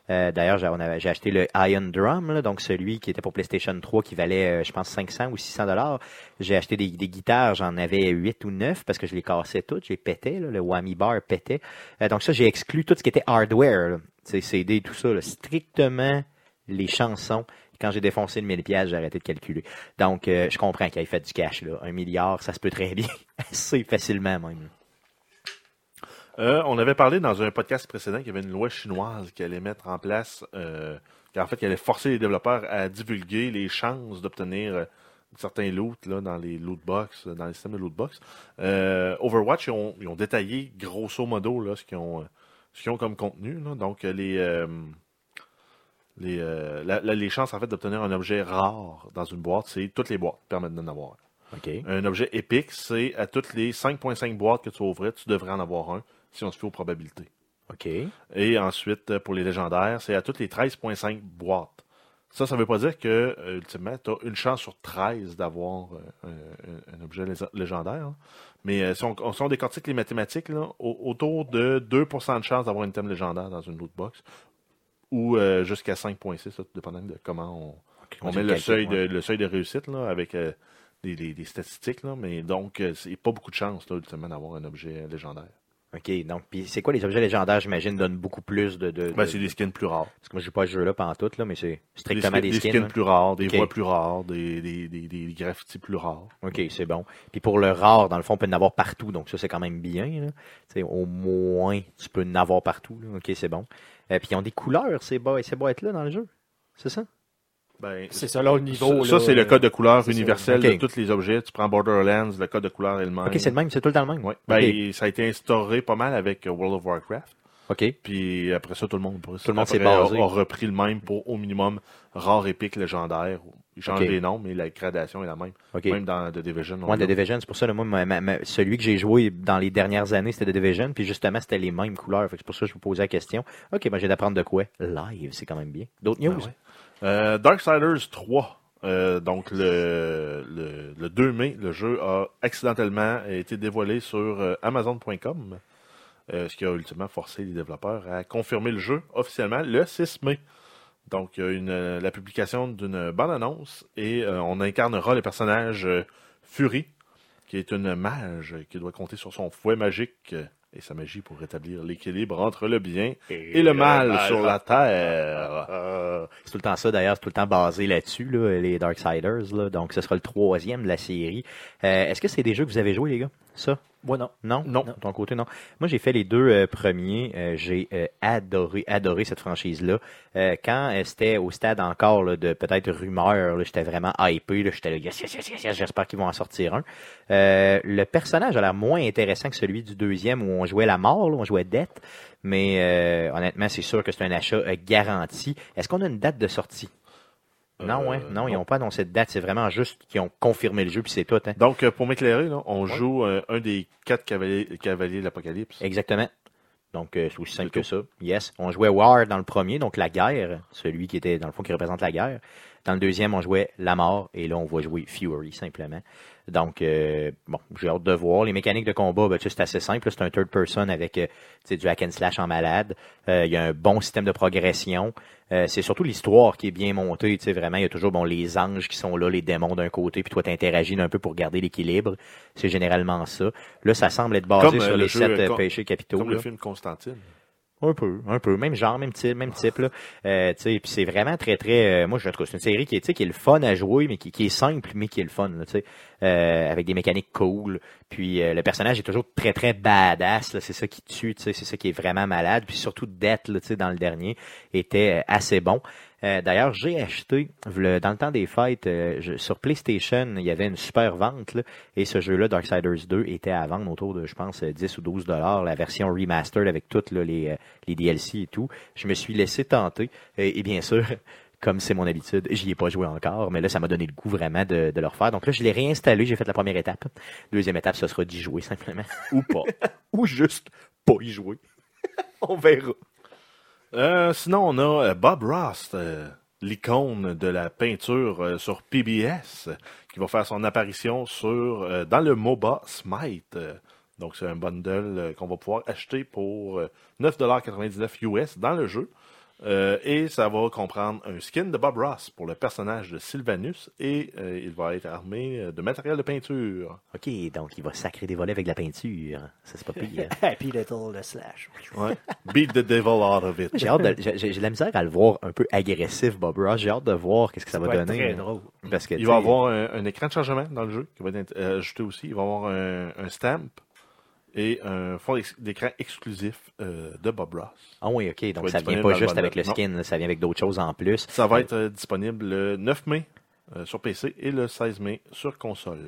Euh, D'ailleurs, j'ai j'ai acheté le Iron Drum, donc celui qui était pour PlayStation 3, qui valait, euh, je pense, 500 ou 600 dollars. J'ai acheté des, guitares, j'en avais 8 ou 9 parce que je les cassais toutes, les pétais, là, le whammy bar pétait. Euh, donc ça, j'ai exclu tout ce qui était hardware, sais, CD, tout ça, strictement les chansons. Quand j'ai défoncé le 1000 pièces, j'ai arrêté de calculer. Donc, je comprends qu'il ait fait du cash, là. Un milliard, ça se peut très bien. Assez facilement, même. Euh, on avait parlé dans un podcast précédent qu'il y avait une loi chinoise qui allait mettre en place, euh, qui, en fait, qui allait forcer les développeurs à divulguer les chances d'obtenir euh, certains loots là, dans les loot box, dans les systèmes de loot box. Euh, Overwatch, ils ont, ils ont détaillé grosso modo là, ce qu'ils ont, ce qu'ils ont comme contenu. là. Donc, les, les, la- la- les chances en fait d'obtenir un objet rare dans une boîte, c'est toutes les boîtes permettent d'en avoir. OK. Un objet épique, c'est à toutes les 5.5 boîtes que tu ouvrais, tu devrais en avoir un, si on se fait aux probabilités. OK. Et ensuite, euh, pour les légendaires, c'est à toutes les 13.5 boîtes. Ça, ça ne veut pas dire que, euh, ultimement, tu as une chance sur 13 d'avoir euh, un, objet lég- légendaire. hein. Mais euh, si, on, si on décortique les mathématiques, là, au- autour de 2% de chance d'avoir un thème légendaire dans une loot box, ou euh, jusqu'à 5.6, ça, tout dépendant de comment on, met le seuil, ouais. de, le seuil de réussite là, avec des, des- des statistiques. Là, mais donc, euh, c'est pas beaucoup de chance, là, ultimement, d'avoir un objet légendaire. OK. Donc, puis c'est quoi les objets légendaires, j'imagine, donnent beaucoup plus de. de, Ben, de- c'est des skins plus rares. Parce que moi, j'ai pas ce jeu-là pendant tout, là, mais c'est Des, strictement skins, des, des skins. skins hein. plus rares, des Ok. voix plus rares, des, des, des, des graffitis plus rares. OK, c'est bon. Puis pour le rare, dans le fond, on peut en avoir partout. Donc ça, c'est quand même bien. là. Tu sais, au moins, tu peux en avoir partout. là. OK, c'est bon. Euh, puis ils ont des couleurs, ces, bo- ces boîtes-là, dans le jeu. C'est ça? Ben, C'est ça, là, au niveau. ça, c'est le euh, code de couleur universel de tous les objets. Tu prends Borderlands, le code de couleur est le même. OK, c'est le même, c'est tout le temps le même. Ouais. Ben, ça a été instauré pas mal avec World of Warcraft. OK. Puis après ça, tout le monde, Tout le monde s'est après, basé. A, a repris le même pour au minimum rare, épique, légendaire. Ils changent Ok. les noms, mais la gradation est la même. OK. Même dans The Division. on Ouais, The. Division, c'est pour ça, là, moi, ma- ma- ma- celui que j'ai joué dans les dernières années, c'était The Division, puis justement, c'était les mêmes couleurs. Que c'est pour ça que je vous posais la question. OK, ben, j'ai d'apprendre de quoi? Live, c'est quand même bien. D'autres news? Ah ouais. Euh, Darksiders 3. euh, donc le, le, le 2 mai, le jeu a accidentellement été dévoilé sur euh, Amazon.com, ce qui a ultimement forcé les développeurs à confirmer le jeu officiellement le 6 mai. Donc une, la publication d'une bande-annonce et on incarnera le personnage Fury, qui est une mage qui doit compter sur son fouet magique et sa magie pour rétablir l'équilibre entre le bien et, le mal sur la terre. Euh, c'est tout le temps ça, d'ailleurs, c'est tout le temps basé là-dessus, là, les Darksiders. Là. Donc, ce sera le troisième de la série. Euh, Est-ce que c'est des jeux que vous avez joués, les gars? Ça? Moi, non. Non? Non. De ton côté, non. Moi, j'ai fait les deux euh, premiers. Euh, j'ai euh, adoré, adoré cette franchise-là. Quand c'était au stade encore là, de peut-être rumeur, j'étais vraiment hypé. J'étais là, yes, yes, yes, yes, yes, j'espère qu'ils vont en sortir un. Le personnage a l'air moins intéressant que celui du deuxième où on jouait la mort, là, on jouait Death. Mais honnêtement, c'est sûr que c'est un achat garanti. Est-ce qu'on a une date de sortie? Non, Euh, hein? non, ils non. n'ont pas annoncé de date. C'est vraiment juste qu'ils ont confirmé le jeu, puis c'est tout. Hein? Donc, euh, pour m'éclairer, là, on joue euh, un des quatre cavaliers, cavaliers de l'Apocalypse. Exactement. Donc, euh, c'est aussi simple que ça. Yes. On jouait War dans le premier, donc la guerre, celui qui était, dans le fond, qui représente la guerre. Dans le deuxième, on jouait la mort, et là, on va jouer Fury, simplement. Donc, euh, bon, j'ai hâte de voir. Les mécaniques de combat, ben, c'est assez simple. C'est un third person avec euh, du hack and slash en malade. Euh, Il y a un bon système de progression. Euh, c'est surtout l'histoire qui est bien montée. Tu sais, vraiment, il y a toujours bon, les anges qui sont là, les démons d'un côté, puis toi, tu interagis un peu pour garder l'équilibre. C'est généralement ça. Là, ça semble être basé Comme, sur le les jeu, sept péchés capitaux. Comme là. le film Constantine. Un peu, un peu, même genre, même type, même type là. Euh, puis c'est vraiment très très. euh, moi, je trouve c'est une série qui est, qui est le fun à jouer, mais qui, est simple, mais qui est le fun, là, tu sais, euh, avec des mécaniques cool. Puis euh, le personnage est toujours très très badass, c'est ça qui tue, c'est ça qui est vraiment malade. Puis surtout Death, là, dans le dernier, était euh, assez bon. Euh, D'ailleurs, j'ai acheté dans le temps des fêtes sur PlayStation, il y avait une super vente et ce jeu-là, Darksiders 2, était à vendre autour de, je pense, euh, 10 ou 12 dollars, la version remastered avec toutes les, les DLC et tout. Je me suis laissé tenter et bien sûr, comme c'est mon habitude, j'y ai pas joué encore, mais là, ça m'a donné le goût vraiment de, de le refaire. Donc là, je l'ai réinstallé, j'ai fait la première étape. Deuxième étape, ce sera d'y jouer simplement. Ou pas. ou juste pas y jouer. On verra. Euh, sinon, on a euh, Bob Ross, euh, l'icône de la peinture euh, sur PBS, qui va faire son apparition sur euh, dans le MOBA Smite. Donc, c'est un bundle euh, qu'on va pouvoir acheter pour euh, 9,99$ US dans le jeu. Euh, et ça va comprendre un skin de Bob Ross pour le personnage de Sylvanus et euh, il va être armé euh, de matériel de peinture. OK, donc il va sacrer des volets avec de la peinture. Ça, c'est pas pire. Happy Little le Slash. Ouais. Beat the devil out of it. J'ai hâte de- j'ai j'ai de la misère à le voir un peu agressif, Bob Ross. J'ai hâte de voir qu'est-ce que ça, va va être donner. très drôle. Parce que, Il va avoir un, un écran de chargement dans le jeu qui va être euh, ajouté aussi. Il va avoir un, un stamp et un fond d'ex- d'écran exclusif euh, de Bob Ross. Ah oui, OK. Donc ça être vient pas juste avec le skin, ça vient avec d'autres choses en plus. Ça va être euh, disponible le 9 mai euh, sur PC et le 16 mai sur console.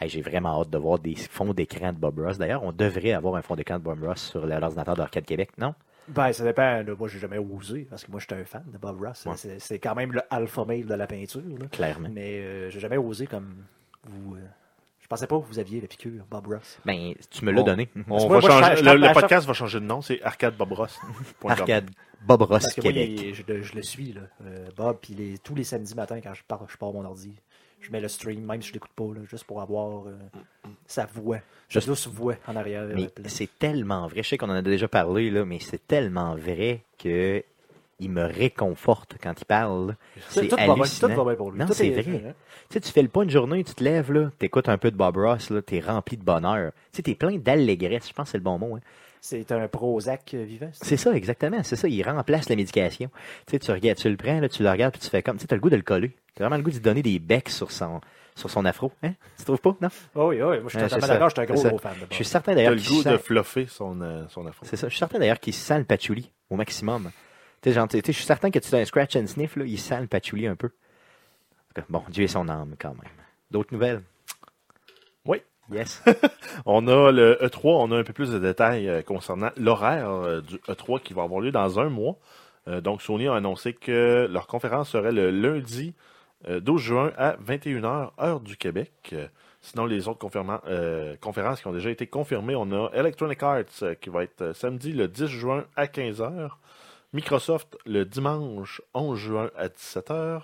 Hey, J'ai vraiment hâte de voir des fonds d'écran de Bob Ross. D'ailleurs, on devrait avoir un fond d'écran de Bob Ross sur l'ordinateur d'Arcade Québec, non? Ben, ça dépend. là. Moi, j'ai jamais osé parce que moi, j'étais un fan de Bob Ross. Ouais. C'est- quand même le alpha male de la peinture. là. Clairement. Mais euh, j'ai jamais osé comme vous. Je pensais pas que vous aviez la piqûre, Bob Ross. Ben, tu me l'as On- donné. On Moi, va moi, je changer, je le, podcast va changer de nom, c'est. Arcade Bob Ross Parce que moi, Québec. il- je, le- je le suis, là, euh, Bob, puis les- tous les samedis matins, quand je pars, je pars mon ordi, je mets le stream, même si je l'écoute pas, là, juste pour avoir euh, sa voix, Juste- sa douce voix en arrière. Mais euh, c'est tellement vrai. Je sais qu'on en a déjà parlé, là, mais c'est tellement vrai que il me réconforte quand il parle. C'est tout va bien, hallucinant. tout va bien pour lui. Non, c'est est- vrai. hein. Tu sais, tu fais le pas une journée, tu te lèves, là, t'écoutes un peu de Bob Ross, là, t'es rempli de bonheur. Tu sais, t'es plein d'allégresse, je pense que c'est le bon mot. Hein. C'est un Prozac euh, vivant. c'est- ça, exactement, c'est ça, il remplace la médication. Tu sais, tu regardes, tu le prends, là, tu le regardes, puis tu fais comme, tu sais, t'as le goût de le coller. T'as vraiment le goût de lui donner des becs sur son, sur son afro, hein? Tu trouves pas, non? Oh oui, oh oui, moi je suis totalement d'accord, je suis un gros, gros fan. Je suis certain d'ailleurs le qu'il goût sent- de fluffer son, euh, son afro. C'est ça. Je suis certain d'ailleurs qu'il sent le patchouli au maximum. Tu sais, genre, je suis certain que tu as un scratch and sniff, là, il sent le patchouli un peu. Bon, Dieu et son âme quand même. D'autres nouvelles? Oui. Yes. On a le E3, on a un peu plus de détails euh, concernant l'horaire euh, du E3 qui va avoir lieu dans un mois. Euh, donc, Sony a annoncé que leur conférence serait le lundi euh, 12 juin à 21h, heure du Québec. Sinon, les autres euh, conférences qui ont déjà été confirmées, on a Electronic Arts qui va être samedi le 10 juin à 15h. Microsoft le dimanche 11 juin à 17h.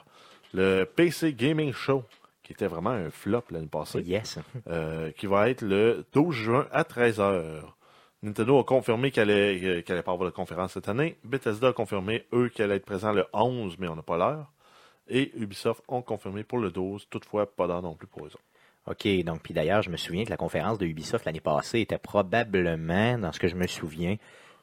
Le PC Gaming Show, qui était vraiment un flop l'année passée. Yes. Euh, qui va être le 12 juin à 13h. Nintendo a confirmé qu'elle allait, euh, qu'elle allait pas avoir de conférence cette année. Bethesda a confirmé, eux, qu'elle allait être présent le 11, mais on n'a pas l'heure. Et Ubisoft ont confirmé pour le 12, toutefois pas d'heure non plus pour eux autres. OK, donc puis d'ailleurs, je me souviens que la conférence de Ubisoft l'année passée était probablement, dans ce que je me souviens,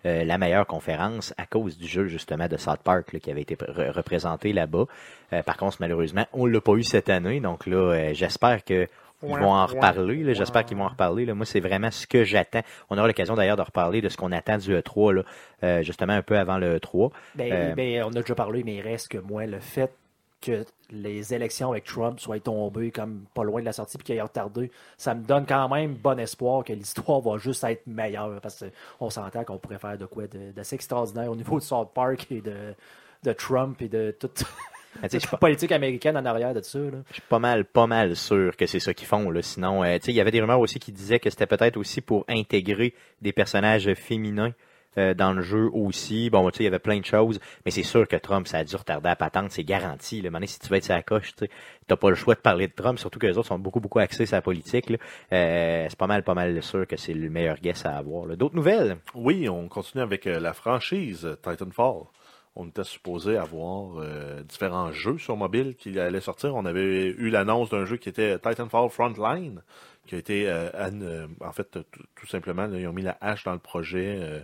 euh, la meilleure conférence à cause du jeu justement de South Park là, qui avait été re- représenté là-bas. Euh, par contre, malheureusement, on l'a pas eu cette année, donc là, euh, j'espère que ils vont en reparler. J'espère qu'ils vont en reparler. là. Moi, c'est vraiment ce que j'attends. On aura l'occasion d'ailleurs de reparler de ce qu'on attend du E3, là, euh, justement un peu avant le E3. Ben, Euh, ben, on a déjà parlé, mais il reste que moi, le fait que les élections avec Trump soient tombées comme pas loin de la sortie puis qu'il ait retardé, ça me donne quand même bon espoir que l'histoire va juste être meilleure parce qu'on s'entend qu'on pourrait faire de quoi d'assez extraordinaire au niveau de South Park et de, de Trump et de toute la politique américaine en arrière de ça. Là. Je suis pas mal, pas mal sûr que c'est ça qu'ils font. Là. Sinon, euh, il y avait des rumeurs aussi qui disaient que c'était peut-être aussi pour intégrer des personnages féminins euh, dans le jeu aussi. Bon, tu sais, il y avait plein de choses, mais c'est sûr que Trump, ça a dû retarder la patente, c'est garanti. Là. Maintenant, si tu veux être la coche, tu n'as pas le choix de parler de Trump, surtout que les autres sont beaucoup, beaucoup axés sur la politique. Euh, c'est pas mal, pas mal sûr que c'est le meilleur guess à avoir. D'autres nouvelles? Oui, on continue avec euh, la franchise Titanfall. On était supposé avoir différents jeux sur mobile qui allaient sortir. On avait eu l'annonce d'un jeu qui était Titanfall Frontline, qui a été, en fait, tout, simplement, ils ont mis la hache dans le projet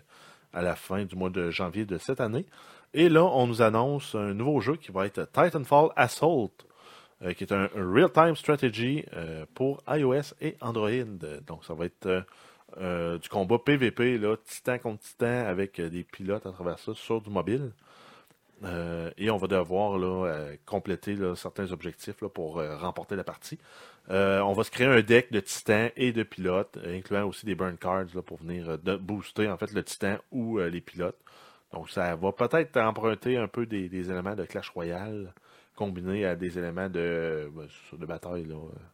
à la fin du mois de janvier de cette année. Et là, on nous annonce un nouveau jeu qui va être Titanfall Assault, euh, qui est un, real-time strategy euh, pour iOS et Android. Donc, ça va être euh, du combat PVP, là, titan contre titan, avec des pilotes à travers ça sur du mobile. Euh, et on va devoir là, euh, compléter là, certains objectifs là, pour euh, remporter la partie. On va se créer un deck de titans et de pilotes, incluant aussi des burn cards pour venir de- booster en fait le titan ou les pilotes. Donc ça va peut-être emprunter un peu des, des éléments de Clash Royale combinés à des éléments de, de bataille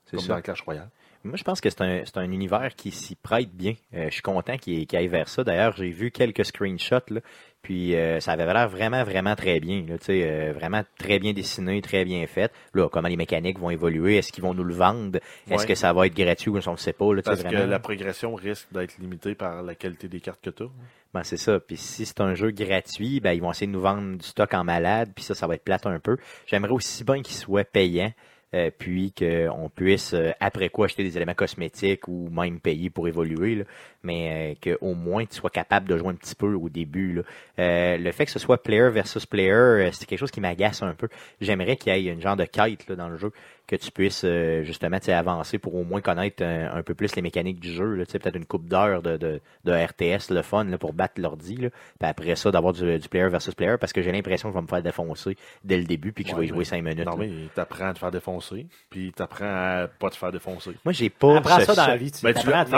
comme ça. dans Clash Royale. Moi, je pense que c'est un, univers qui s'y prête bien. Euh, je suis content qu'il aille vers ça. D'ailleurs, j'ai vu quelques screenshots, là, puis euh, ça avait l'air vraiment, vraiment très bien. Là, tu sais, euh, vraiment très bien dessiné, très bien fait. Là, comment les mécaniques vont évoluer, est-ce qu'ils vont nous le vendre, est-ce Ouais. que ça va être gratuit ou on ne sait pas. Là, Parce que la progression risque d'être limitée par la qualité des cartes que tu as. Ben, c'est ça. Puis si c'est un jeu gratuit, ben, ils vont essayer de nous vendre du stock en malade, puis ça, ça va être plate un peu. J'aimerais aussi bien qu'il soit payant. Euh, puis qu'on puisse euh, après quoi acheter des éléments cosmétiques ou même payer pour évoluer, là. mais euh, qu'au moins tu sois capable de jouer un petit peu au début. Là. Euh, le fait que ce soit player versus player, c'est quelque chose qui m'agace un peu. J'aimerais qu'il y ait une genre de quête là, dans le jeu, que tu puisses euh, justement avancer pour au moins connaître un, un peu plus les mécaniques du jeu. là. Tu sais, Peut-être une coupe d'heure de, de, de RTS, le fun, là, pour battre l'ordi. là. Puis après ça, d'avoir du, du player versus player, parce que j'ai l'impression que je vais me faire défoncer dès le début, puis que je vais y Ouais, jouer mais- 5 minutes. Non, là. mais t'apprends à te faire défoncer, puis t'apprends à pas te faire défoncer. Moi, j'ai pas. Apprends ça dans la vie. Tu Ben, tu l'as fait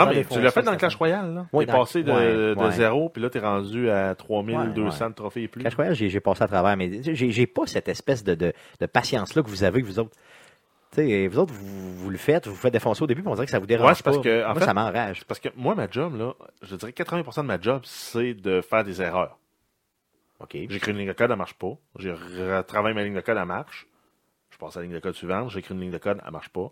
dans ça le Clash Royale, là. Oui, T'es passé de, ouais, de ouais. zéro, puis là, t'es rendu à Ouais, 3200 ouais. trophées et plus. Clash Royale, j'ai passé à travers, mais j'ai pas cette espèce de, de, de patience-là que vous avez, vous autres. Tu sais, vous autres, vous, vous le faites, vous vous faites défoncer au début, puis on dirait que ça vous dérange Ouais, c'est parce pas. que, en Moi, fait- ça m'enrage. Parce que moi, ma job, là, je dirais que 80% de ma job, c'est de faire des erreurs. OK. J'écris une ligne de code, elle marche pas. Je retravaille ma ligne de code, elle marche. Je passe à la ligne de code suivante, j'écris une ligne de code, elle marche pas.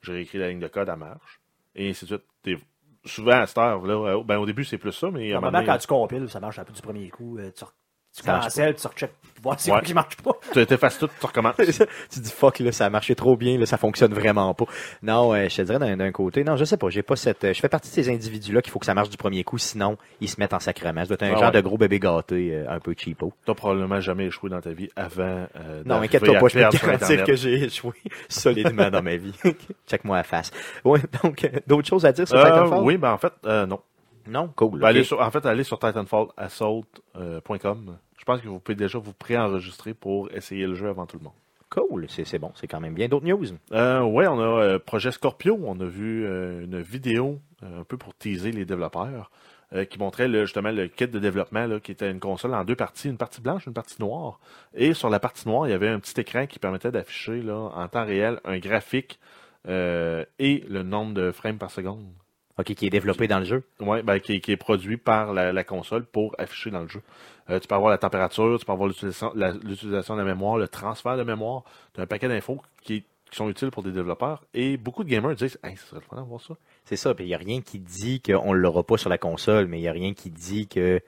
Je réécris la ligne de code, elle marche. Et ainsi de suite. T'es- Souvent, à cette heure, là, ben, au début, c'est plus ça, mais à un moment Normalement, quand tu compiles, ça marche un peu du premier coup. euh, Tu, tu cancelles, tu recheckes, voir si Ouais. qui marche pas. tu t'effaces tout, tu recommences. tu dis fuck là, ça a marché trop bien, là, ça fonctionne vraiment pas. Non, euh, je te dirais d'un côté, non, je sais pas, j'ai pas cette, euh, je fais partie de ces individus-là qu'il faut que ça marche du premier coup, sinon ils se mettent en sacrement. Ça doit être un Ah genre ouais. de gros bébé gâté, euh, un peu cheapo. T'as probablement jamais échoué dans ta vie avant. Non, inquiète-toi pas, je peux te garantir que j'ai échoué solidement dans ma vie. Check-moi la face. Ouais, donc d'autres choses à dire sur Titanfall? oui, ben en fait, euh, non. Non, cool. Ben, ok. allez sur, en fait, allez sur titanfallassault.com. Je pense que vous pouvez déjà vous préenregistrer pour essayer le jeu avant tout le monde. Cool, c'est bon, c'est quand même bien. D'autres news? Euh, ouais, on a euh, Projet Scorpio. On a vu euh, une vidéo un peu pour teaser les développeurs qui montrait le- justement le kit de développement là, qui était une console en deux parties, une partie blanche, une partie noire. Et sur la partie noire, il y avait un petit écran qui permettait d'afficher en temps réel un graphique et le nombre de frames par seconde. OK, qui est développé dans le jeu. Ouais, ben, qui, est- qui est produit par la, la console pour afficher dans le jeu. Euh, tu peux avoir la température, tu peux avoir l'utilisation la- de la mémoire, le transfert de mémoire. Tu as un paquet d'infos qui, qui sont utiles pour des développeurs. Et beaucoup de gamers disent Hey, ça serait le fun d'avoir ça. C'est ça, puis il n'y a rien qui dit qu'on ne l'aura pas sur la console, mais il n'y a rien qui dit que,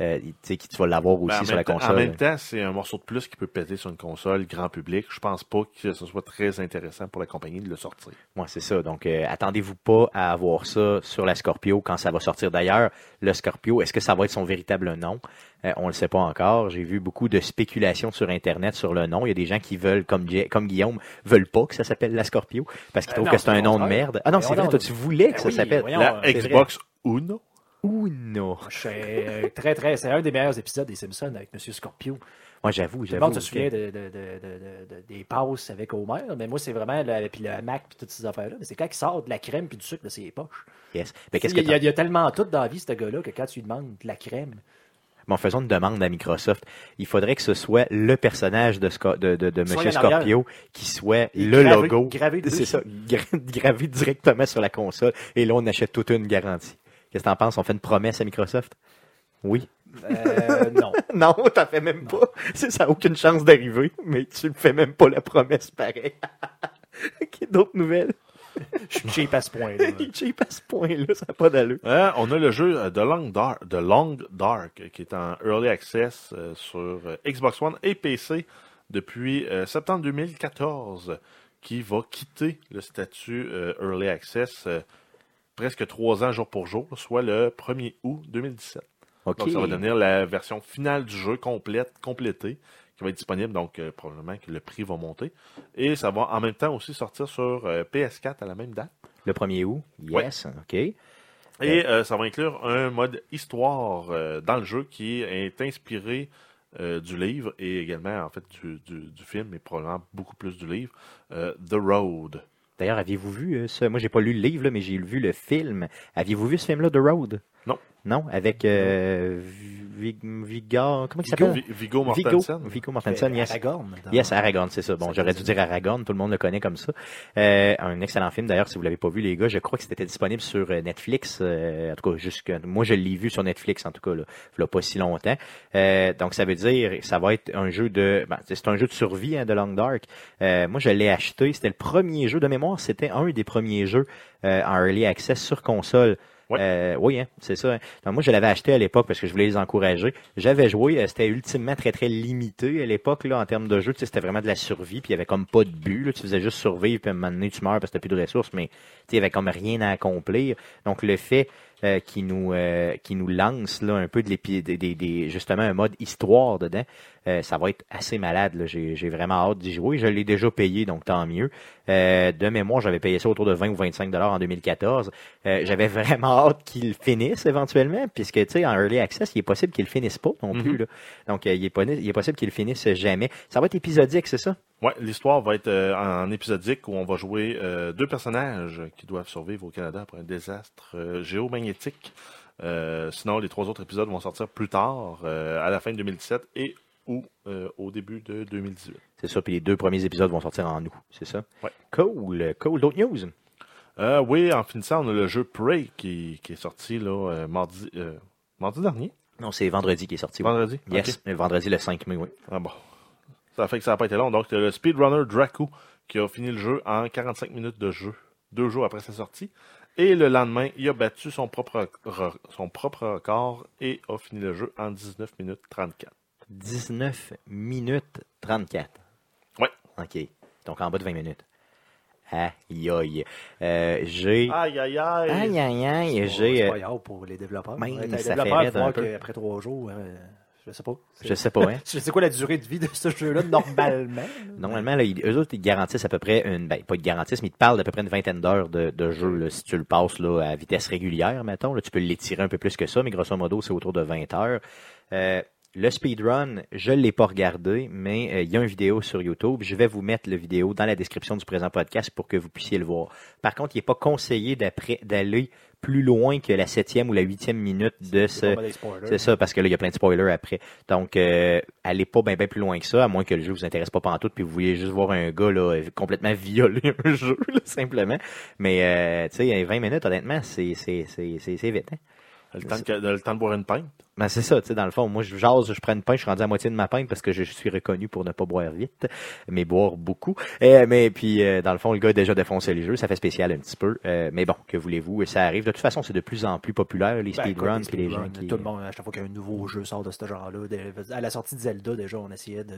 euh, tu sais, que tu vas l'avoir aussi Ben, en sur la même temps- console. En même temps, c'est un morceau de plus qui peut péter sur une console grand public. Je pense pas que ce soit très intéressant pour la compagnie de le sortir. Moi, c'est ça. Donc, euh, attendez-vous pas à avoir ça sur la Scorpio quand ça va sortir. D'ailleurs, le Scorpio, est-ce que ça va être son véritable nom? Euh, on ne le sait pas encore. J'ai vu beaucoup de spéculations sur Internet sur le nom. Il y a des gens qui veulent, comme, comme Guillaume, veulent pas que ça s'appelle la Scorpio parce qu'ils Euh, trouvent non, que c'est un nom de merde. Ah non, Mais c'est vrai, toi, tu voulais que Ben ça oui, s'appelle la Xbox Uno? Uno. C'est euh, très, très. C'est un des meilleurs épisodes des Simpsons avec M. Scorpio. Moi, j'avoue, Tout le j'avoue. monde se souvient de, de- de- de- de- de- des passes avec Homer, mais moi, c'est vraiment le, puis le Mac puis toutes ces affaires-là. Mais c'est quand il sort de la crème puis du sucre de ses poches. Yes. Mais qu'est-ce il, que y a, t'en- il y a tellement tout dans la vie, ce gars-là, que quand tu lui demandes de la crème, Bon, faisons une demande à Microsoft. Il faudrait que ce soit le personnage de, Sco- de, de, de Soit Monsieur en arrière. Scorpio qui soit Et le gravé- logo. ça, gravé directement sur la console. Et là, on achète toute une garantie. Qu'est-ce que t'en penses? On fait une promesse à Microsoft? Oui. euh, non. Non, t'en fais même pas. C'est- Ça n'a aucune chance d'arriver, mais tu ne fais même pas la promesse pareil. Ok, D'autres nouvelles? Je suis cheap à ce point-là. Cheap à ce point-là, ça n'a pas d'allure. Euh, on a le jeu euh, The Long Dark, The Long Dark euh, qui est en early access euh, sur euh, Xbox One et PC depuis euh, septembre 2014, qui va quitter le statut euh, early access euh, presque trois ans jour pour jour, soit le 1er août 2017. OK. Donc ça va devenir la version finale du jeu complète, complétée, qui va être disponible. Donc euh, probablement que le prix va monter. Et ça va en même temps aussi sortir sur euh, PS4 à la même date. Le 1er août? Yes. OK. Et euh, ça va inclure un mode histoire dans le jeu qui est inspiré du livre et également en fait du, du, du film, mais probablement beaucoup plus du livre, The Road. D'ailleurs, aviez-vous vu euh, ce... Moi, j'ai pas lu le livre, là, mais j'ai vu le film. Aviez-vous vu ce film-là, The Road? Non. Non? Avec euh, Vig- Vigor... Comment il Vigo, s'appelle? Vi- Vigo. Mortensen. Vigo Mortensen, yes. Aragorn. dans- Yes, Aragorn, c'est ça. Bon, j'aurais dû dire. Aragorn, tout le monde le connaît comme ça. Euh, un excellent film, d'ailleurs, si vous l'avez pas vu, les gars, je crois que c'était disponible sur euh, Netflix. euh, en tout cas, jusque moi, je l'ai vu sur Netflix, en tout cas, là, il y a pas si longtemps. Euh, donc, ça veut dire, ça va être un jeu de, ben, c'est un jeu de survie hein, de Long Dark. Euh, moi, je l'ai acheté. C'était le premier jeu de mémoire. C'était un des premiers jeux euh, en early access sur console. Ouais. Euh, oui, hein, c'est ça. hein. Moi, je l'avais acheté à l'époque parce que je voulais les encourager. J'avais joué, euh, c'était ultimement très, très limité à l'époque, là, en termes de jeu. Tu sais, C'était vraiment de la survie, puis il y avait comme pas de but. Là. Tu faisais juste survivre, puis à un moment donné, tu meurs parce que t'as plus de ressources, mais tu sais, il y avait comme rien à accomplir. Donc, le fait euh, qui nous euh, qui nous lance là un peu de l'épi des, des- des- justement un mode histoire dedans euh, ça va être assez malade là. j'ai j'ai vraiment hâte d'y jouer je l'ai déjà payé donc tant mieux Euh, de mémoire j'avais payé ça autour de 20 ou 25 dollars en 2014 Euh, j'avais vraiment hâte qu'il finisse éventuellement puisque tu sais en early access il est possible qu'il finisse pas non plus Mhm. là. donc euh, il est il est possible qu'il finisse jamais ça va être épisodique c'est ça? Ouais, l'histoire va être euh, en épisodique où on va jouer euh, deux personnages qui doivent survivre au Canada après un désastre euh, géomagnétique. Sinon, les trois autres épisodes vont sortir plus tard, à la fin de 2017 et ou au début de 2018. c'est ça puis les deux premiers épisodes vont sortir en août c'est ça? Ouais. cool cool d'autres news? Oui, en finissant, on a le jeu Prey qui, qui est sorti là, mardi, euh, mardi dernier. non c'est vendredi qui est sorti oui. Vendredi? Yes, Ok. le vendredi le 5 mai, oui. Ah bon. Ça fait que ça n'a pas été long. Donc, le speedrunner Draco qui a fini le jeu en 45 minutes de jeu, deux jours après sa sortie. Et le lendemain, il a battu son propre, re- son propre record et a fini le jeu en 19 minutes 34. 19 minutes 34. Ouais. OK. Donc en bas de 20 minutes. Aïe, aïe. Euh, j'ai. Aïe, aïe, aïe. Aïe, aïe, aïe. C'est J'ai. pas euh, grave pour les développeurs. Ben, Ouais, t'as ça un fait un peu. qu'après trois jours, euh, je sais pas. C'est- Je sais pas, hein. Je sais quoi la durée de vie de ce jeu-là normalement? Normalement, là, eux autres, ils garantissent à peu près une. Ben, pas ils garantissent, mais ils te parlent d'à peu près une vingtaine d'heures de, de jeu. là. si tu le passes là, à vitesse régulière, mettons, là, tu peux l'étirer un peu plus que ça, mais grosso modo, c'est autour de 20 heures. Euh, le speedrun, je ne l'ai pas regardé, mais euh, il y a une vidéo sur YouTube. Je vais vous mettre la vidéo dans la description du présent podcast pour que vous puissiez le voir. Par contre, il n'est pas conseillé d'aller plus loin que la septième ou la huitième minute de ce... C'est ça, parce que là, il y a plein de spoilers après. Donc, euh, allez pas bien plus loin que ça, à moins que le jeu vous intéresse pas pantoute, puis vous vouliez juste voir un gars là, complètement violer un jeu, là, simplement. Mais, euh, tu sais, 20 minutes, honnêtement, c'est c'est- c'est- c'est- c'est vite. Hein? Le temps, de, le temps de boire une pinte. Ben, c'est ça, tu sais, dans le fond. Moi, je jase, je prends une pinte, je suis rendu à moitié de ma pinte parce que je suis reconnu pour ne pas boire vite, mais boire beaucoup. Euh, mais puis, euh, dans le fond, le gars a déjà défoncé les jeux, ça fait spécial un petit peu. Euh, mais bon, que voulez-vous, ça arrive. De toute façon, c'est de plus en plus populaire, les Ben, speedruns, les gens qui... Tout le monde, à chaque fois qu'un nouveau jeu sort de ce genre-là, à la sortie de Zelda, déjà, on essayait de,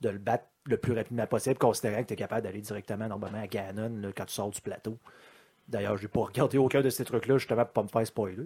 de le battre le plus rapidement possible, considérant que tu es capable d'aller directement, normalement, à Ganon là, quand tu sors du plateau. D'ailleurs, je n'ai pas regardé aucun de ces trucs-là, justement, pour pas me faire spoiler.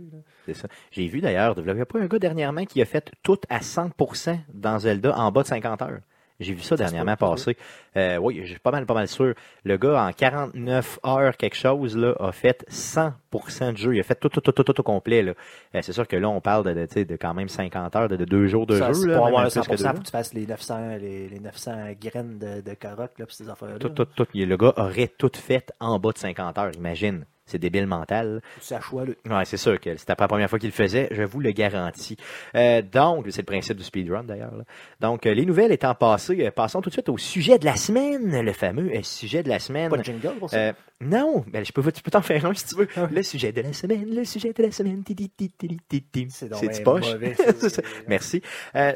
C'est ça. J'ai vu d'ailleurs, il n'y a pas un gars dernièrement qui a fait tout à 100% dans Zelda en bas de 50 heures. J'ai vu ça dernièrement passer. Euh, oui, j'ai pas mal, pas mal sûr. Le gars, en 49 heures, quelque chose, là, a fait 100% de jeu. Il a fait tout, tout, tout, tout, tout au complet, là. Euh, c'est sûr que là, on parle de, de, de quand même 50 heures, de, de deux jours de Ça, jeu, là. Pour avoir plus que 100%, deux. faut que tu fasses les 900, les, les 900 graines de, de carottes, là, pis ces affaires-là. Tout, tout, tout. Le gars aurait tout fait en bas de 50 heures, imagine. C'est débile mental. C'est à choix, là. Ouais, c'est sûr que c'était pas la première fois qu'il le faisait, je vous le garantis. Euh, donc, c'est le principe du speedrun d'ailleurs. Donc, euh, les nouvelles étant passées, euh, passons tout de suite au sujet de la semaine, le fameux sujet de la semaine. Pas de jingle pour ça? Non, ben, je peux, tu peux t'en faire un si tu veux. Le sujet de la semaine, le sujet de la semaine. C'est du poche. mauvais, ça. Merci.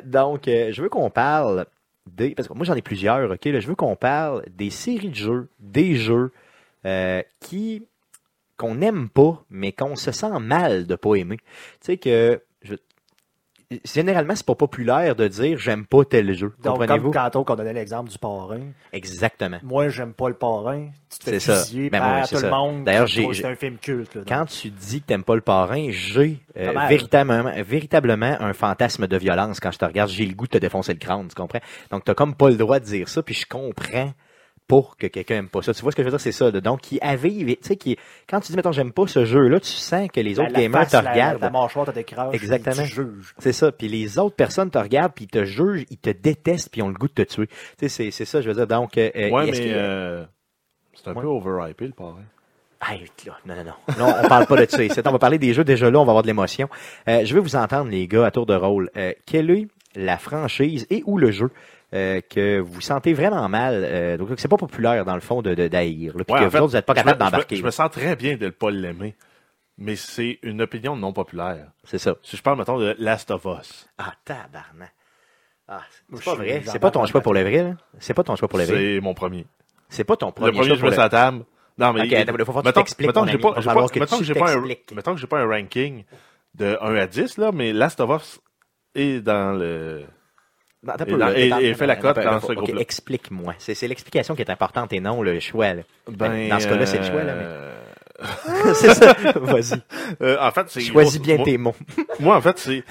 Donc, je veux qu'on parle des. Parce que moi, j'en ai plusieurs, OK? Là, je veux qu'on parle des séries de jeux, des jeux qui qu'on n'aime pas, mais qu'on se sent mal de pas aimer. Tu sais que. je- Généralement, c'est pas populaire de dire j'aime pas tel jeu. Donc, comme tantôt qu'on donnait l'exemple du parrain, Exactement. moi, j'aime pas le parrain. Tu te fais fusiller Ben, par tout le monde. D'ailleurs, C'est un film culte. Là. Quand tu dis que t'aimes pas le parrain, j'ai euh, véritablement, véritablement un fantasme de violence quand je te regarde. J'ai le goût de te défoncer le crâne, tu comprends? Donc, t'as comme pas le droit de dire ça, puis je comprends pour que quelqu'un aime pas ça. Tu vois ce que je veux dire? C'est ça. là. Donc, qui avait, tu sais, qui, quand tu dis, mettons, j'aime pas ce jeu-là, tu sens que les La- autres la gamers face, te la- regardent. La mâchoire te décroche. Exactement. Tu juges. C'est ça. Puis les autres personnes te regardent, puis ils te jugent, ils te détestent, puis ils ont le goût de te tuer. Tu sais, c'est, c'est ça, je veux dire. Donc, euh, euh, ouais, mais que- euh, c'est un Ouais. peu overhypé, le parrain. Hey, là, non, non, non. Non, on parle pas de ça. On va parler des jeux. Déjà là, on va avoir de l'émotion. Euh, je veux vous entendre, les gars, à tour de rôle. Euh, quelle est la franchise et ou le jeu euh, que vous sentez vraiment mal, euh, donc c'est pas populaire dans le fond de, de d'haïr, là, puis Ouais, que vous fait, autres, vous êtes pas je me- capable je me- d'embarquer. Je me sens très bien de ne pas l'aimer. Mais c'est une opinion non populaire. C'est ça. Si je parle, mettons, de Last of Us, Ah, tabarnak. Ah, c'est pas vrai. C'est pas ton choix pour le vrai, là. C'est pas ton choix pour le vrai. c'est mon premier. C'est pas ton premier le premier, choix je pour mets le ça à table. Non, mais Ok, attends, il faut que tu mettons, t'expliques, mettons mon que j'ai pas, mettons j'ai mettons que j'ai pas un ranking de 1 à 10, là, mais Last of Us est dans le, Non, Et là. fait la cote dans ce groupe-là. Explique-moi. C'est, l'explication qui est importante et non le choix. Là. ben, dans ce cas-là, c'est le choix, là, mais- euh, c'est ça. Vas-y. euh, en fait, c'est Choisis bien moi- tes mots. Moi, en fait, c'est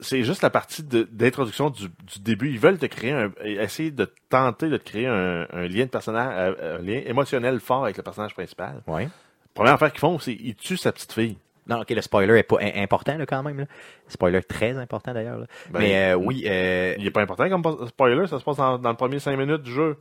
c'est juste la partie d'introduction du, du début. Ils veulent te créer un, essayer de tenter de te créer un, un lien de personnage, un, un lien émotionnel fort avec le personnage principal. Ouais. Première affaire qu'ils font, c'est ils tuent sa petite fille. Non, ok, le spoiler est pas important là, quand même. Là. Spoiler très important d'ailleurs. Ben, mais euh, oui, euh, Il est pas important comme spoiler, ça se passe dans, dans le premier cinq minutes du jeu.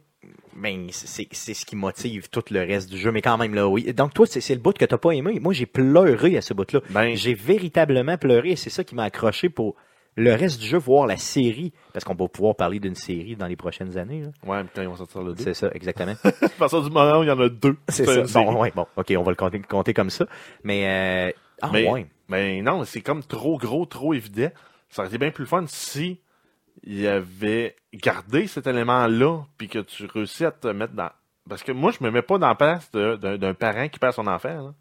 ben, c'est c'est ce qui motive tout le reste du jeu. Mais quand même là, oui. Donc toi, c'est c'est le bout que t'as pas aimé. Moi, j'ai pleuré à ce bout-là. Ben, J'ai véritablement pleuré et c'est ça qui m'a accroché pour le reste du jeu, voir la série. Parce qu'on va pouvoir parler d'une série dans les prochaines années. là. ouais, putain, ils vont sortir le 2. C'est ça, exactement. À partir du moment où il y en a deux. c'est ça. Bon, ouais, bon, ok, on va le compter, compter comme ça. Mais, euh, ah Mais- ouais. Mais non, c'est comme trop gros, trop évident. Ça aurait été bien plus fun si il avait gardé cet élément-là, puis que tu réussis à te mettre dans. Parce que moi, je me mets pas dans la place de- d'un parent qui perd son enfant. là.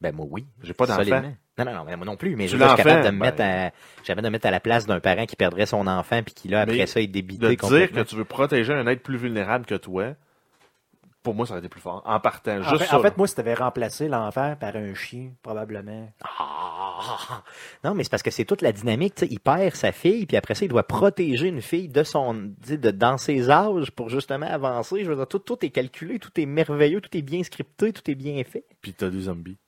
Ben moi oui. J'ai pas d'enfant. Non, non, non, mais moi non plus. Mais je je suis capable de me mettre ben- à, capable de me mettre à la place d'un parent qui perdrait son enfant puis qui là après Mais ça est De débité dire que tu veux protéger un être plus vulnérable que toi, pour moi, ça aurait été plus fort. En partant, En juste fait, ça. en fait, moi, si t'avais remplacé l'enfant par un chien, probablement. Ah! Non, mais c'est parce que c'est toute la dynamique. tu sais, Il perd sa fille, puis après ça, il doit protéger une fille de son, de, dans ses âges pour justement avancer. Je veux dire, tout, tout est calculé, tout est merveilleux, tout est bien scripté, tout est bien fait. Puis t'as des zombies.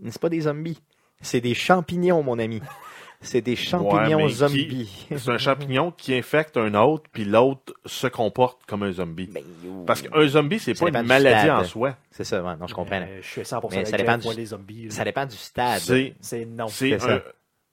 Mais C'est pas des zombies. C'est des champignons, mon ami. C'est des champignons zombies. C'est un champignon qui infecte un autre, puis l'autre se comporte comme un zombie. Mais, Parce qu'un zombie, c'est pas une maladie en soi. C'est ça, ouais, non, je comprends. Euh, je suis 100% Mais avec ça dépend du- les zombies. Ça dépend du stade. C'est non. c'est C'est ça. un,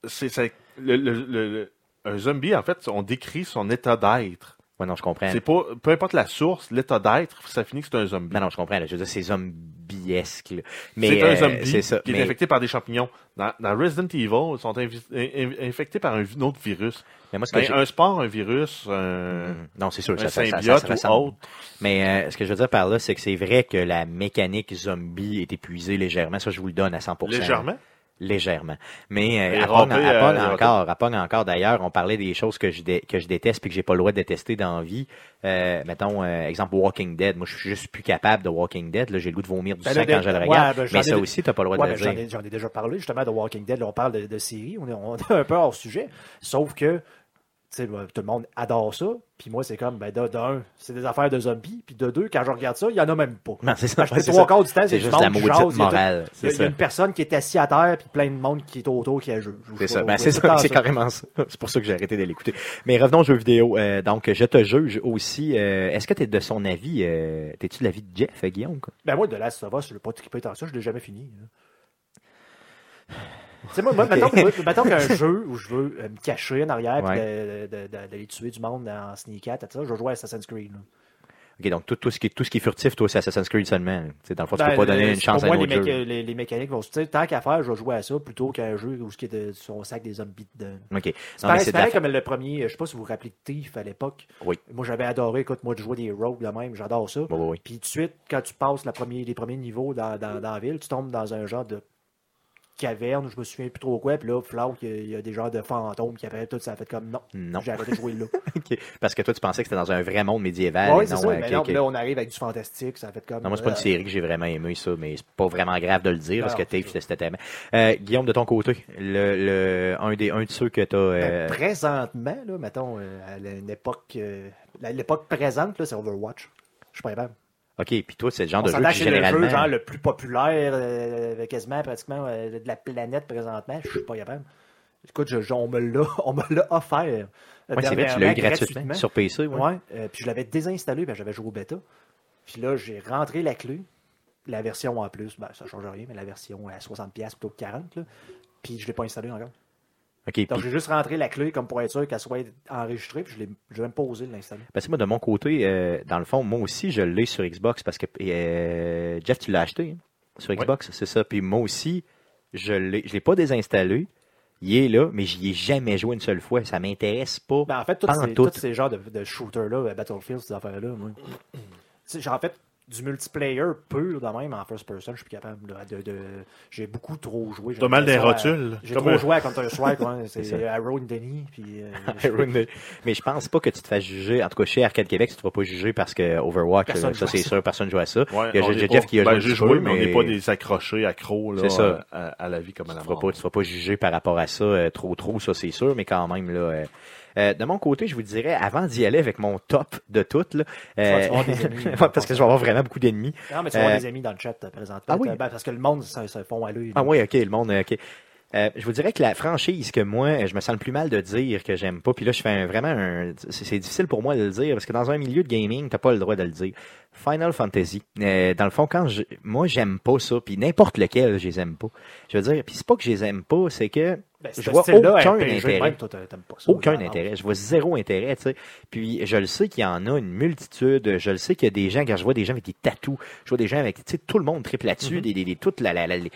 c'est ça- le, le- le- le- un zombie, en fait, on décrit son état d'être. Ouais, non, je comprends. C'est pas, peu importe la source, l'état d'être, ça finit que c'est un zombie. Non, non, je comprends. là. Je veux dire, c'est zombiesque. là. Mais C'est euh, un zombie c'est ça. qui mais- est infecté par des champignons. Dans, dans Resident Evil, ils sont invi- in- in- infectés par un, un autre virus. mais moi, ce que Ben, un sport, un virus, un, Hmm, Non, c'est sûr. un ça, ça- symbiote ou autre. Mais euh, ce que je veux dire par là, c'est que c'est vrai que la mécanique zombie est épuisée légèrement. Ça, je vous le donne à 100%. Légèrement? Légèrement. Mais euh, Pong euh, encore, encore. D'ailleurs, on parlait des choses que je, dé- que je déteste puis que j'ai pas le droit de détester dans la vie. Euh, mettons, euh, exemple, Walking Dead. Moi, je suis juste plus capable de Walking Dead. Là, j'ai le goût de vomir du Ben, sang quand je le ouais, regarde. ben, mais ai ça aussi, t'as pas le droit Ouais, de ben, le j'en dire. ai, j'en ai déjà parlé justement de Walking Dead. Là, on parle de, de séries. On est, on est un peu hors sujet. Sauf que tu sais, ben, tout le monde adore ça. Puis moi, c'est comme, ben, de- d'un, c'est des affaires de zombies. Puis de deux, quand je regarde ça, il y en a même pas. Non, c'est ça. C'est trois ça. quarts du temps, C'est juste la maudite morale. Il y, a, y ça. une personne qui est assise à terre, puis plein de monde qui est autour qui a jeu. C'est ça. Ben, c'est ça, c'est carrément ça. C'est pour ça que j'ai arrêté de l'écouter. Mais revenons aux jeux vidéo. Euh, donc, je te juge aussi. euh, Est-ce que tu es de son avis? Euh, T'es-tu de l'avis de Jeff, euh, Guillaume? quoi? Ben moi, de Last of Us, je ne l'ai pas trippé tant ça, je l'ai jamais fini. là. Sais, moi, moi mettons, qu'un jeu où je veux euh, me cacher en arrière de- d'aller tuer du monde en sneak tout ça, je vais jouer à Assassin's Creed. là. OK, donc tout, tout, ce qui est, tout ce qui est furtif, toi, c'est Assassin's Creed seulement. Tu sais, dans le fond, tu Ben, peux pas donner euh, une chance pour à moi, un les, autre méca- jeu. les, les mécaniques vont. sais, Tant qu'à faire, je vais jouer à ça plutôt qu'à un jeu où ce qui est de, un sac des zombies dedans. OK. C'est pareil, comme le premier, je sais pas si vous vous rappelez de Thief à l'époque. Oui. Moi, j'avais adoré, écoute, moi, de jouer des rogues de même, j'adore ça. Oui, oui, oui. Puis tout de suite, quand tu passes la les premiers niveaux dans, dans, dans la ville, tu tombes dans un genre de caverne, je me souviens plus trop quoi, puis là, Flout, il y y, a des genres de fantômes qui apparaissent, tout ça a fait comme non. Non. J'ai arrêté de jouer là. Parce que toi, tu pensais que c'était dans un vrai monde médiéval. oui, c'est non, ça. euh, mais ok, non, là, on arrive avec du fantastique, ça a fait comme. Non, moi, c'est pas une euh, série que j'ai vraiment aimé, ça, mais c'est pas vraiment grave de le dire, parce que c'était tellement. Euh, Guillaume, de ton côté, le, le, un, des, un de ceux que t'as. ben, Euh... présentement, là, mettons, euh, à une époque. la- L'époque présente, là, c'est Overwatch. Je suis pas capable. OK, puis toi, c'est le genre On de jeu que c'est le généralement. jeu genre le plus populaire euh, quasiment pratiquement euh, de la planète présentement. Je suis pas capable. Écoute, je- je- on me l'a offert. euh, Ouais, c'est vrai, tu l'as eu gratuitement sur PC. Ouais. Ouais, euh, puis je l'avais désinstallé, ben, j'avais joué au bêta. Puis là, j'ai rentré la clé. La version en plus, ben, ça change rien, mais la version à 60$ plutôt que 40$. Là. Puis je l'ai pas installé encore. Donc puis j'ai juste rentré la clé comme pour être sûr qu'elle soit enregistrée, puis je l'ai même pas osé l'installer. Parce que moi, de mon côté, euh, dans le fond, moi aussi, je l'ai sur Xbox parce que euh, Jeff, tu l'as acheté hein, sur Xbox, c'est ça. Puis moi aussi, je l'ai, je l'ai pas désinstallé. Il est là, mais j'y ai jamais joué une seule fois. Ça m'intéresse pas. Ben, en fait, tous ces, tout. ces genres de, de shooters-là, euh, Battlefield, ces affaires-là, moi. En fait, du multiplayer pur, de même, en first person, je suis plus capable. là, de, de- J'ai beaucoup trop joué. j'ai T'as mal des rotules. J'ai trop un- joué à Counter-Strike, ouais, C'est and Denny, puis... euh, mais je pense pas que tu te fasses juger. En tout cas, chez Arcade Québec, tu te vas pas juger parce que Overwatch, Personne euh, ça c'est sûr, personne joue à ça. Ouais, Il y a Jeff pas- qui a ben, joué joué, peu, mais on n'est pas des accrochés accros là, C'est ça. À, à la vie comme à la Tu ne mort. pas, tu vas pas juger par rapport à ça euh, trop trop, ça c'est sûr, mais quand même là. euh, euh, de mon côté, je vous dirais, avant d'y aller avec mon top de toutes, là, euh, parce que je vais avoir vraiment beaucoup d'ennemis. Non, mais tu vas avoir Euh, des amis dans le chat, euh, présentement. ah oui? Ben, parce que le monde se, font à l'œil. Ah oui, ok, le monde, ok. Euh, je vous dirais que la franchise que moi, je me sens le plus mal de dire que j'aime pas, puis là je fais un- vraiment un... C'est c'est difficile pour moi de le dire, parce que dans un milieu de gaming, t'as pas le droit de le dire. Final Fantasy. Euh, dans le fond, quand je... moi j'aime pas ça, puis n'importe lequel, je les aime pas. Je veux dire, puis c'est pas que je les aime pas, c'est que Ben, je vois aucun RPG, intérêt. même, toi, t'a- t'aimes pas ça. Aucun intérêt. Je vois zéro intérêt, tu sais. Puis je le sais qu'il y en a une multitude. Je le sais qu'il y a des gens, quand je vois des gens avec des tatous, je vois des gens avec, tu sais, tout le monde triple là-dessus, Mhm. des, des, des- toute la, la, la- les-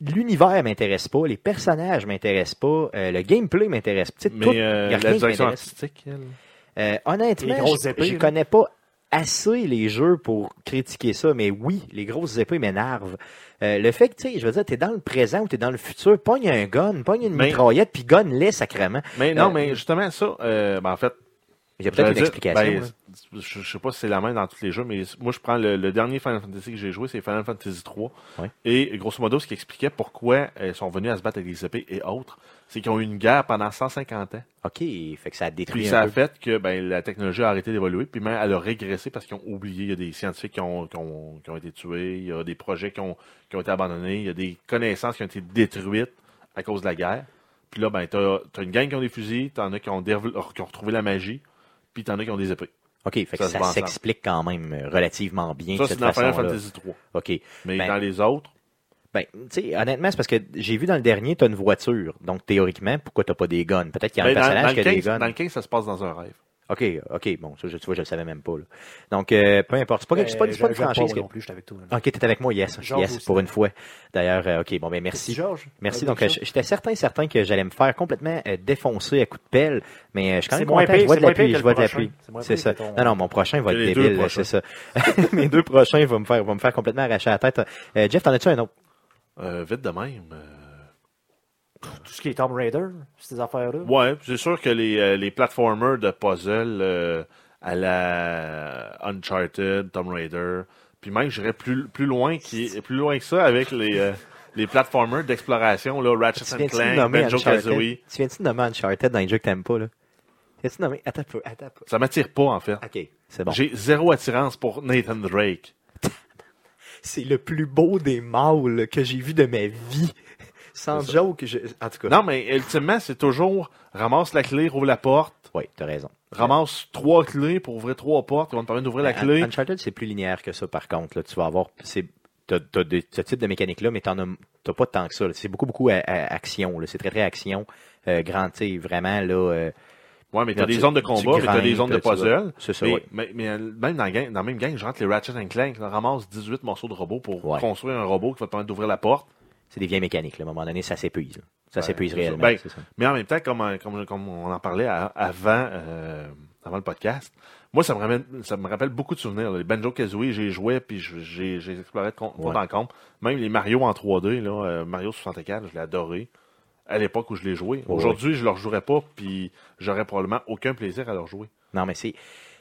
L'univers m'intéresse pas, les personnages m'intéressent pas, euh, le gameplay m'intéresse pas. Tout- Mais euh, y a la rien direction artistique, elle? Euh, honnêtement, je- là? connais pas assez les jeux pour critiquer ça, mais oui, les grosses épées m'énervent. Euh, le fait que, tu sais, je veux dire, t'es dans le présent ou t'es dans le futur, pogne un gun, pogne une Mais- mitraillette, puis gun-les sacrément. Mais non, Euh, mais justement, ça, euh, ben, en fait, Il y a peut-être une dire, explication. ben, je, je sais pas si c'est la même dans tous les jeux, mais moi, je prends le, le dernier Final Fantasy que j'ai joué, c'est Final Fantasy 3. Ouais. Et grosso modo, ce qui expliquait pourquoi elles sont venus à se battre avec les épées et autres, c'est qu'ils ont eu une guerre pendant 150 ans. OK, fait que ça a détruit Puis un ça a fait que ben, la technologie a arrêté d'évoluer, puis même elle a régressé parce qu'ils ont oublié. Il y a des scientifiques qui ont, qui ont, qui ont été tués, il y a des projets qui ont, qui ont été abandonnés, il y a des connaissances qui ont été détruites à cause de la guerre. Puis là, ben, t'as as une gang qui ont des fusils, t'en as qui ont, dév- qui ont retrouvé la magie, puis t'en as qui ont des épées. OK, fait que Ça se ça s'explique quand même euh, relativement bien Ça, de c'est dans Final. Fantasy 3. OK. Mais Ben- dans les autres, Ben, tu sais, honnêtement, c'est parce que j'ai vu dans le dernier, tu as une voiture. Donc, théoriquement, pourquoi t'as pas des guns? Peut-être qu'il y a un ben, dans, dans personnage qui a des 15, guns. dans le 15, ça se passe dans un rêve. OK, OK, bon, ça, je, tu vois, je le savais même pas. Là. Donc, euh, peu importe. C'est pas, quelque- c'est pas, c'est pas une franchise. que- non plus, j'étais avec toi. là. OK, t'es avec moi, yes. Georges yes, aussi. pour une fois. D'ailleurs, euh, OK, bon, ben merci. Georges. Merci. Donc, euh, j'étais certain, certain que j'allais me faire complètement euh, défoncer à coups de pelle, mais euh, je suis quand C'est même content. pire- Je vois de pire que Je vois de l'appui. prochain. C'est ça. ton- Non, non, mon prochain va être débile, c'est ça. Mes deux prochains vont me faire, vont me faire complètement arracher la tête. Jeff, t'en as-tu un autre? Vite de même. Tout ce qui est Tomb Raider, ces affaires-là. Ouais, c'est sûr que les, euh, les platformers de puzzle euh, à la Uncharted, Tomb Raider, puis même j'irais plus, plus loin qui plus loin que ça avec les, euh, les platformers d'exploration, là, Ratchet and Clank, Banjo? Kazooie. Tu viens-tu de nommer Uncharted dans les jeux que t'aimes pas, là? Tu nommer? Attends peu, attends peu. Ça m'attire pas en fait. OK, c'est bon. J'ai zéro attirance pour Nathan Drake. C'est le plus beau des mâles que j'ai vu de ma vie. Sans joke, je... en tout cas. Non, mais ultimement, c'est toujours ramasse la clé, rouvre la porte, Oui, t'as raison. ramasse trois clés pour ouvrir trois portes qui vont te permettre d'ouvrir la Un- clé. Uncharted, c'est plus linéaire que ça, par contre. Là. Tu vas avoir. c'est- T'as, ce type de mécanique-là, mais t'en as, t'as pas tant que ça. C'est beaucoup, beaucoup à- à- action. là. C'est très, très action. Euh, grand, tu sais, vraiment, là. euh, Ouais, mais t'as des zones de combat, mais t'as des zones de puzzle. c'est ça, mais, ouais. mais, mais, euh, même dans, la gang- dans la même gang, je rentre les Ratchet and Clank, là, ramasse 18 morceaux de robots pour Ouais. construire un robot qui va te permettre d'ouvrir la porte. C'est des vieilles mécaniques. Là. À un moment donné, ça s'épuise. Ça s'épuise réellement. Ben, ça. Mais en même temps, comme, comme, comme on en parlait à- avant, euh, avant le podcast, moi, ça me, ramène, ça me rappelle beaucoup de souvenirs. là. Les Banjo Kazooie, j'ai joué, puis j'ai exploré de compte Ouais. en compte. Même les Mario en 3D, là, euh, Mario 64, je l'ai adoré à l'époque où je l'ai joué. Ouais. Aujourd'hui, je ne leur jouerais pas, puis j'aurais probablement aucun plaisir à leur jouer. Non, mais c'est.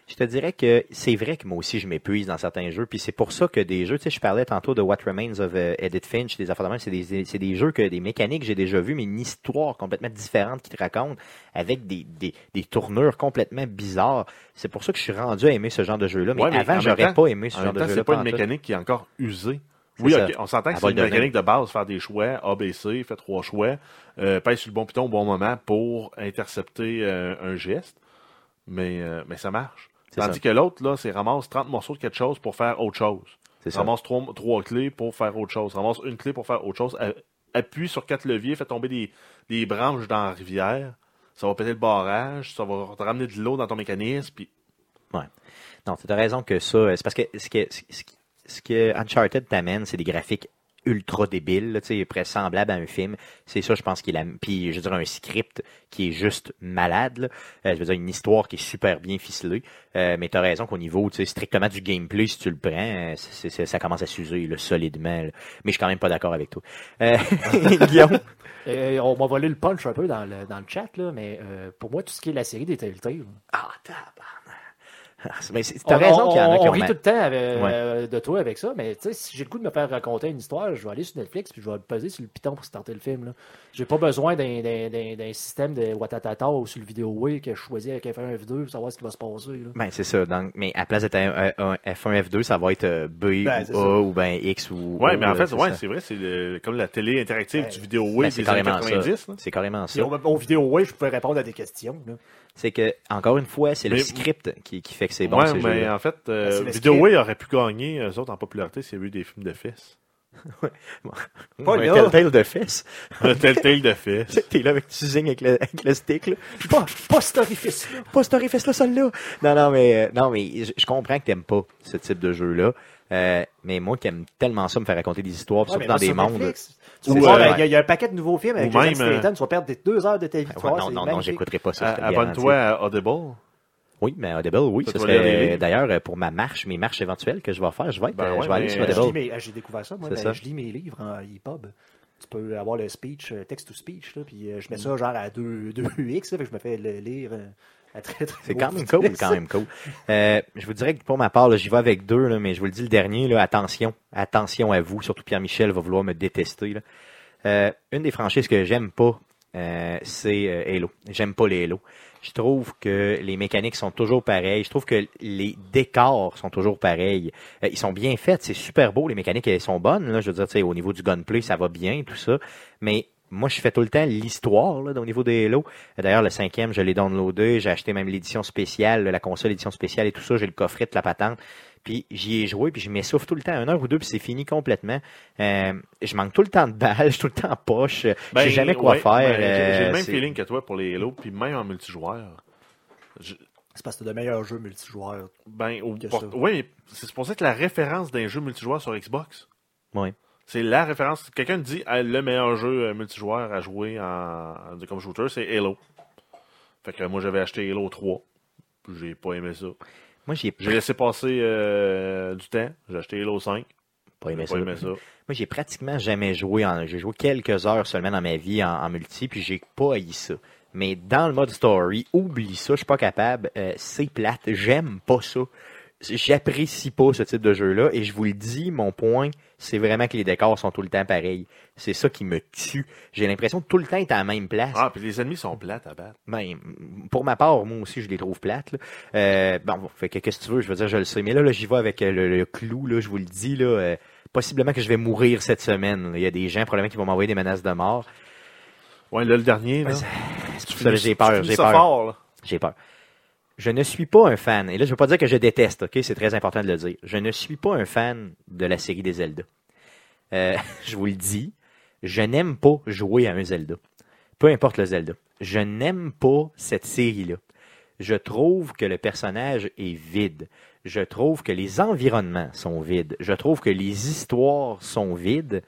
Je te dirais que c'est vrai que moi aussi je m'épuise dans certains jeux, puis c'est pour ça que des jeux, tu sais, je parlais tantôt de What Remains of euh, Edith Finch, des affaires de même, c'est des, c'est des jeux que des mécaniques que j'ai déjà vues, mais une histoire complètement différente qui te raconte avec des, des, des tournures complètement bizarres. C'est pour ça que je suis rendu à aimer ce genre de jeu-là, mais, Ouais, mais en avant j'aurais temps- pas aimé ce En genre même de temps, jeu-là. c'est pas une mécanique qui est encore usée. C'est Oui, ça. ok, on s'entend que c'est une mécanique de base, faire des choix, A, B, C, fait trois choix, euh, pèse sur le bon piton au bon moment pour intercepter euh, un geste, mais, euh, mais ça marche. Tandis ça. que l'autre, là, c'est ramasse 30 morceaux de quelque chose pour faire autre chose. C'est ça. Ramasse trois, trois clés pour faire autre chose. Ramasse une clé pour faire autre chose. A- Appuie sur quatre leviers, fait tomber des, des branches dans la rivière. Ça va péter le barrage, ça va te ramener de l'eau dans ton mécanisme, puis Non, tu as raison que ça, euh, c'est parce que ce que, ce que Uncharted t'amène, c'est des graphiques ultra débiles, là, tu sais, presque semblables à un film. C'est ça, je pense qu'il a, puis je veux dire un script qui est juste malade, là. Euh, je veux dire une histoire qui est super bien ficelée. Euh, mais t'as raison qu'au niveau, tu sais, strictement du gameplay, si tu le prends, euh, ça commence à s'user, là, solidement. là. Mais je suis quand même pas d'accord avec toi. Euh, Guillaume? Euh, on m'a volé le punch un peu dans le, dans le chat, là, mais euh, pour moi, tout ce qui est la série des Telltale. Ah, tabarnak. Mais T'as On- raison on, qu'il y en a on qui ont rit tout le temps avec- euh, de toi avec ça, mais tu sais, si j'ai le coup de me faire raconter une histoire, je vais aller sur Netflix puis je vais peser sur le piton pour starter le film. J'ai pas besoin d'un- d'un d'un- d'un système de Watatata ou sur le vidéo Way que je choisis avec F1 F2 pour savoir ce qui va se passer. là. Ben, c'est ça. Donc, mais à place d'être un, un- un F1, F2, ça va être euh, B Ben, ou A ça. ou ben X ou Ouais, O, mais en fait, c'est ouais, ça. c'est vrai, c'est le- comme la télé interactive Ben, du vidéo Ben, des années carrément ça. 90. là. C'est carrément ça. au, au vidéo Way, je pouvais répondre à des questions. là. C'est que, encore une fois, c'est le Mais- script qui, qui fait que c'est bon, ouais, ces mais en fait, euh, script. Way aurait pu gagner, eux autres, en popularité, s'il y avait eu des films de fesses. Pas un là. Telltale de fesses. Un Telltale de fesses. T'es là avec tu zignes avec le, avec le stick, là. Pas, pas cet orifice-là. Pas cet orifice-là, celle-là. Non, non, mais, euh, non, mais je, je comprends que t'aimes pas ce type de jeu-là. Euh, mais moi qui aime tellement ça me faire raconter des histoires, Ouais, surtout dans des mondes. Euh, il y, a- il y a un paquet de nouveaux films avec ou Jason même, euh, Statham. Tu vas perdre des deux heures de ta vie. Ouais, voir, non, non, non, j'écouterai pas ça. Abonne-toi à Audible. Oui, mais Audible, oui, Ça serait d'ailleurs euh, pour ma marche, mes marches éventuelles que je vais faire, je vais être, Ben euh, ouais, je vais aller sur euh, Audible. mes- J'ai découvert ça, moi. Ben, ça. Je lis mes livres en EPUB. Tu peux avoir le speech, euh, text-to-speech, là, puis euh, je mets ça genre à 2, 2x, là, fait que je me fais le lire euh, très très C'est quand même cool, quand même cool. Euh, je vous dirais que pour ma part, j'y vais avec deux, là, mais je vous le dis le dernier, là, attention, attention à vous, surtout Pierre-Michel va vouloir me détester. Là. Euh, une des franchises que j'aime pas, euh, c'est Halo. J'aime pas les Halo. Je trouve que les mécaniques sont toujours pareilles. Je trouve que les décors sont toujours pareils. Euh, ils sont bien faits, c'est super beau. Les mécaniques elles sont bonnes. Là, je veux dire, au niveau du gunplay, ça va bien, tout ça. Mais moi, je fais tout le temps l'histoire au niveau des Halo. D'ailleurs, le cinquième, je l'ai downloadé. J'ai acheté même l'édition spéciale, la console édition spéciale et tout ça. J'ai le coffret de la patente. Puis j'y ai joué, puis je m'essouffle tout le temps, une heure ou deux, puis c'est fini complètement. Euh, je manque tout le temps de balles, je suis tout le temps en poche. je Ben, sais jamais quoi ouais, faire. ben, j'ai- J'ai euh, le même feeling que toi pour les Halo, puis même en multijoueur. Je- C'est parce que c'est de meilleurs jeux multijoueurs. Ben, au- oui, mais c'est pour ça que la référence d'un jeu multijoueur sur Xbox, Ouais. C'est la référence. Quelqu'un dit le meilleur jeu euh, multijoueur à jouer en, comme shooter, c'est Halo. Fait que moi j'avais acheté Halo 3. puis J'ai pas aimé ça. Moi, j'ai J'ai laissé passer euh, du temps. J'ai acheté Halo 5. pas J'ai aimé ça. aimé ça. Moi, j'ai pratiquement jamais joué en. J'ai joué quelques heures seulement dans ma vie en, en multi, puis j'ai pas haï ça. Mais dans le mode story, oublie ça, je suis pas capable. euh, c'est plate. J'aime pas ça. J'apprécie pas ce type de jeu-là. Et je vous le dis, mon point, c'est vraiment que les décors sont tout le temps pareils. C'est ça qui me tue. J'ai l'impression de tout le temps être à la même place. Ah, puis les ennemis sont plates à battre. Ben, pour ma part, moi aussi, je les trouve plates. là. Euh, bon, fait que qu'est-ce que tu veux, je veux dire, je le sais. Mais là, là j'y vais avec euh, le, le clou, là, je vous le dis, là. euh, possiblement que je vais mourir cette semaine. Il y a des gens probablement qui vont m'envoyer des menaces de mort. Ouais, là, le dernier, là. Ouais, ça- tu ça, finis- j'ai peur, j'ai peur. J'ai peur. Je ne suis pas un fan, et là je veux pas dire que je déteste, ok, c'est très important de le dire. Je ne suis pas un fan de la série des Zelda. Euh, je vous le dis, je n'aime pas jouer à un Zelda. Peu importe le Zelda. Je n'aime pas cette série-là. Je trouve que le personnage est vide. Je trouve que les environnements sont vides. Je trouve que les histoires sont vides.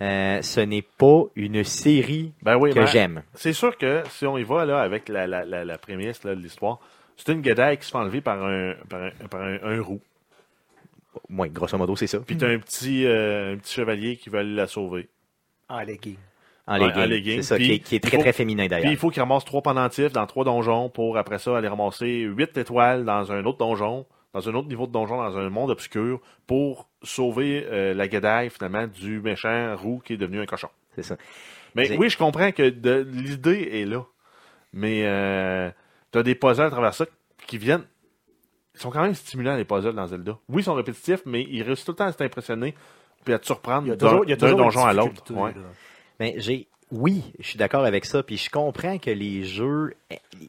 Euh, ce n'est pas une série Ben oui, que j'aime. c'est sûr que si on y va là avec la, la, la, la prémisse là, de l'histoire, c'est une guédaille qui se fait enlever par un, par un, par un, un roux. Oui, grosso modo, c'est ça. Puis t'as un petit, euh, un petit chevalier qui va aller la sauver. En legging. En legging. en legging. C'est ça, Puis, qui est, qui est il très, faut- très féminin Puis d'ailleurs. il faut qu'il ramasse trois pendentifs dans trois donjons pour après ça aller ramasser huit étoiles dans un autre donjon, dans un autre niveau de donjon, dans un monde obscur pour sauver euh, la guédaille finalement du méchant roux qui est devenu un cochon. C'est ça. Mais oui, je comprends que l'idée est là. Mais euh, tu as des puzzles à travers ça qui viennent. Ils sont quand même stimulants, les puzzles dans Zelda. Oui, ils sont répétitifs, mais ils réussissent tout le temps à t'impressionner puis à te surprendre Il y a d'un toujours, il y a d'un toujours une donjon à l'autre. Ouais. Mais j'ai. Oui, je suis d'accord avec ça. Puis je comprends que les jeux,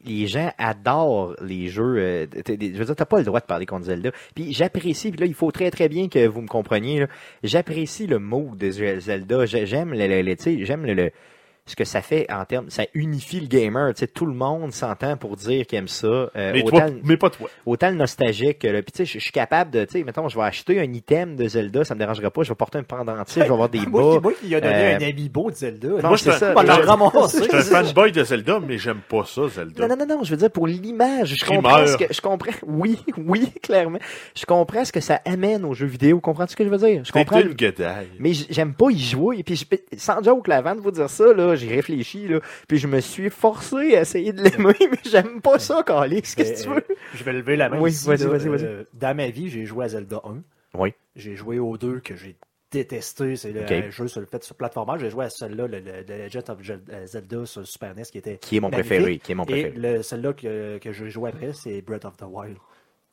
les gens adorent les jeux. euh, je veux dire, t'as pas le droit de parler contre Zelda. Puis j'apprécie. Puis là, il faut très très bien que vous me compreniez. là. J'apprécie le mood de Zelda. J'ai- J'aime le, j'aime le, le- ce que ça fait en termes, ça unifie le gamer. Tu sais, tout le monde s'entend pour dire qu'il aime ça. Euh, Mais, autant, toi, mais pas toi. autant le nostalgique. que le- Puis tu sais, je suis capable de, tu sais, mettons, je vais acheter un item de Zelda, ça me dérangera pas. Je vais porter un pendentif, je vais avoir des Moi, bas. qui- moi qui a donné euh, un amiibo de Zelda. Non, Moi, c'est je- suis un fanboy de Zelda, mais j'aime pas ça, Zelda. Non, non, non, non, je veux dire pour l'image. Je comprends ce que, je comprends, oui, oui, clairement. Je comprends ce que ça amène aux jeux vidéo. Comprends-tu ce que je veux dire? Je comprends. une. Mais j'aime pas y jouer. Et puis, sans joke, là, avant de vous dire ça, là, j'ai réfléchi, là. Puis je me suis forcé à essayer de l'aimer, mais j'aime pas ça, Calix. Qu'est-ce que tu veux? Je vais lever la main. Oui, ici, vas-y, là. vas-y, vas-y. Euh, dans ma vie, j'ai joué à Zelda 1. Oui. J'ai joué au 2 que j'ai détesté. C'est le Ok. un jeu sur le fait sur plateforme. J'ai joué à celui-là, le, le- The Legend of euh, Zelda sur Super NES, qui était Qui est mon magnifique. préféré? Qui est mon Et préféré? le, celui-là que, que j'ai joué après, c'est Breath of the Wild.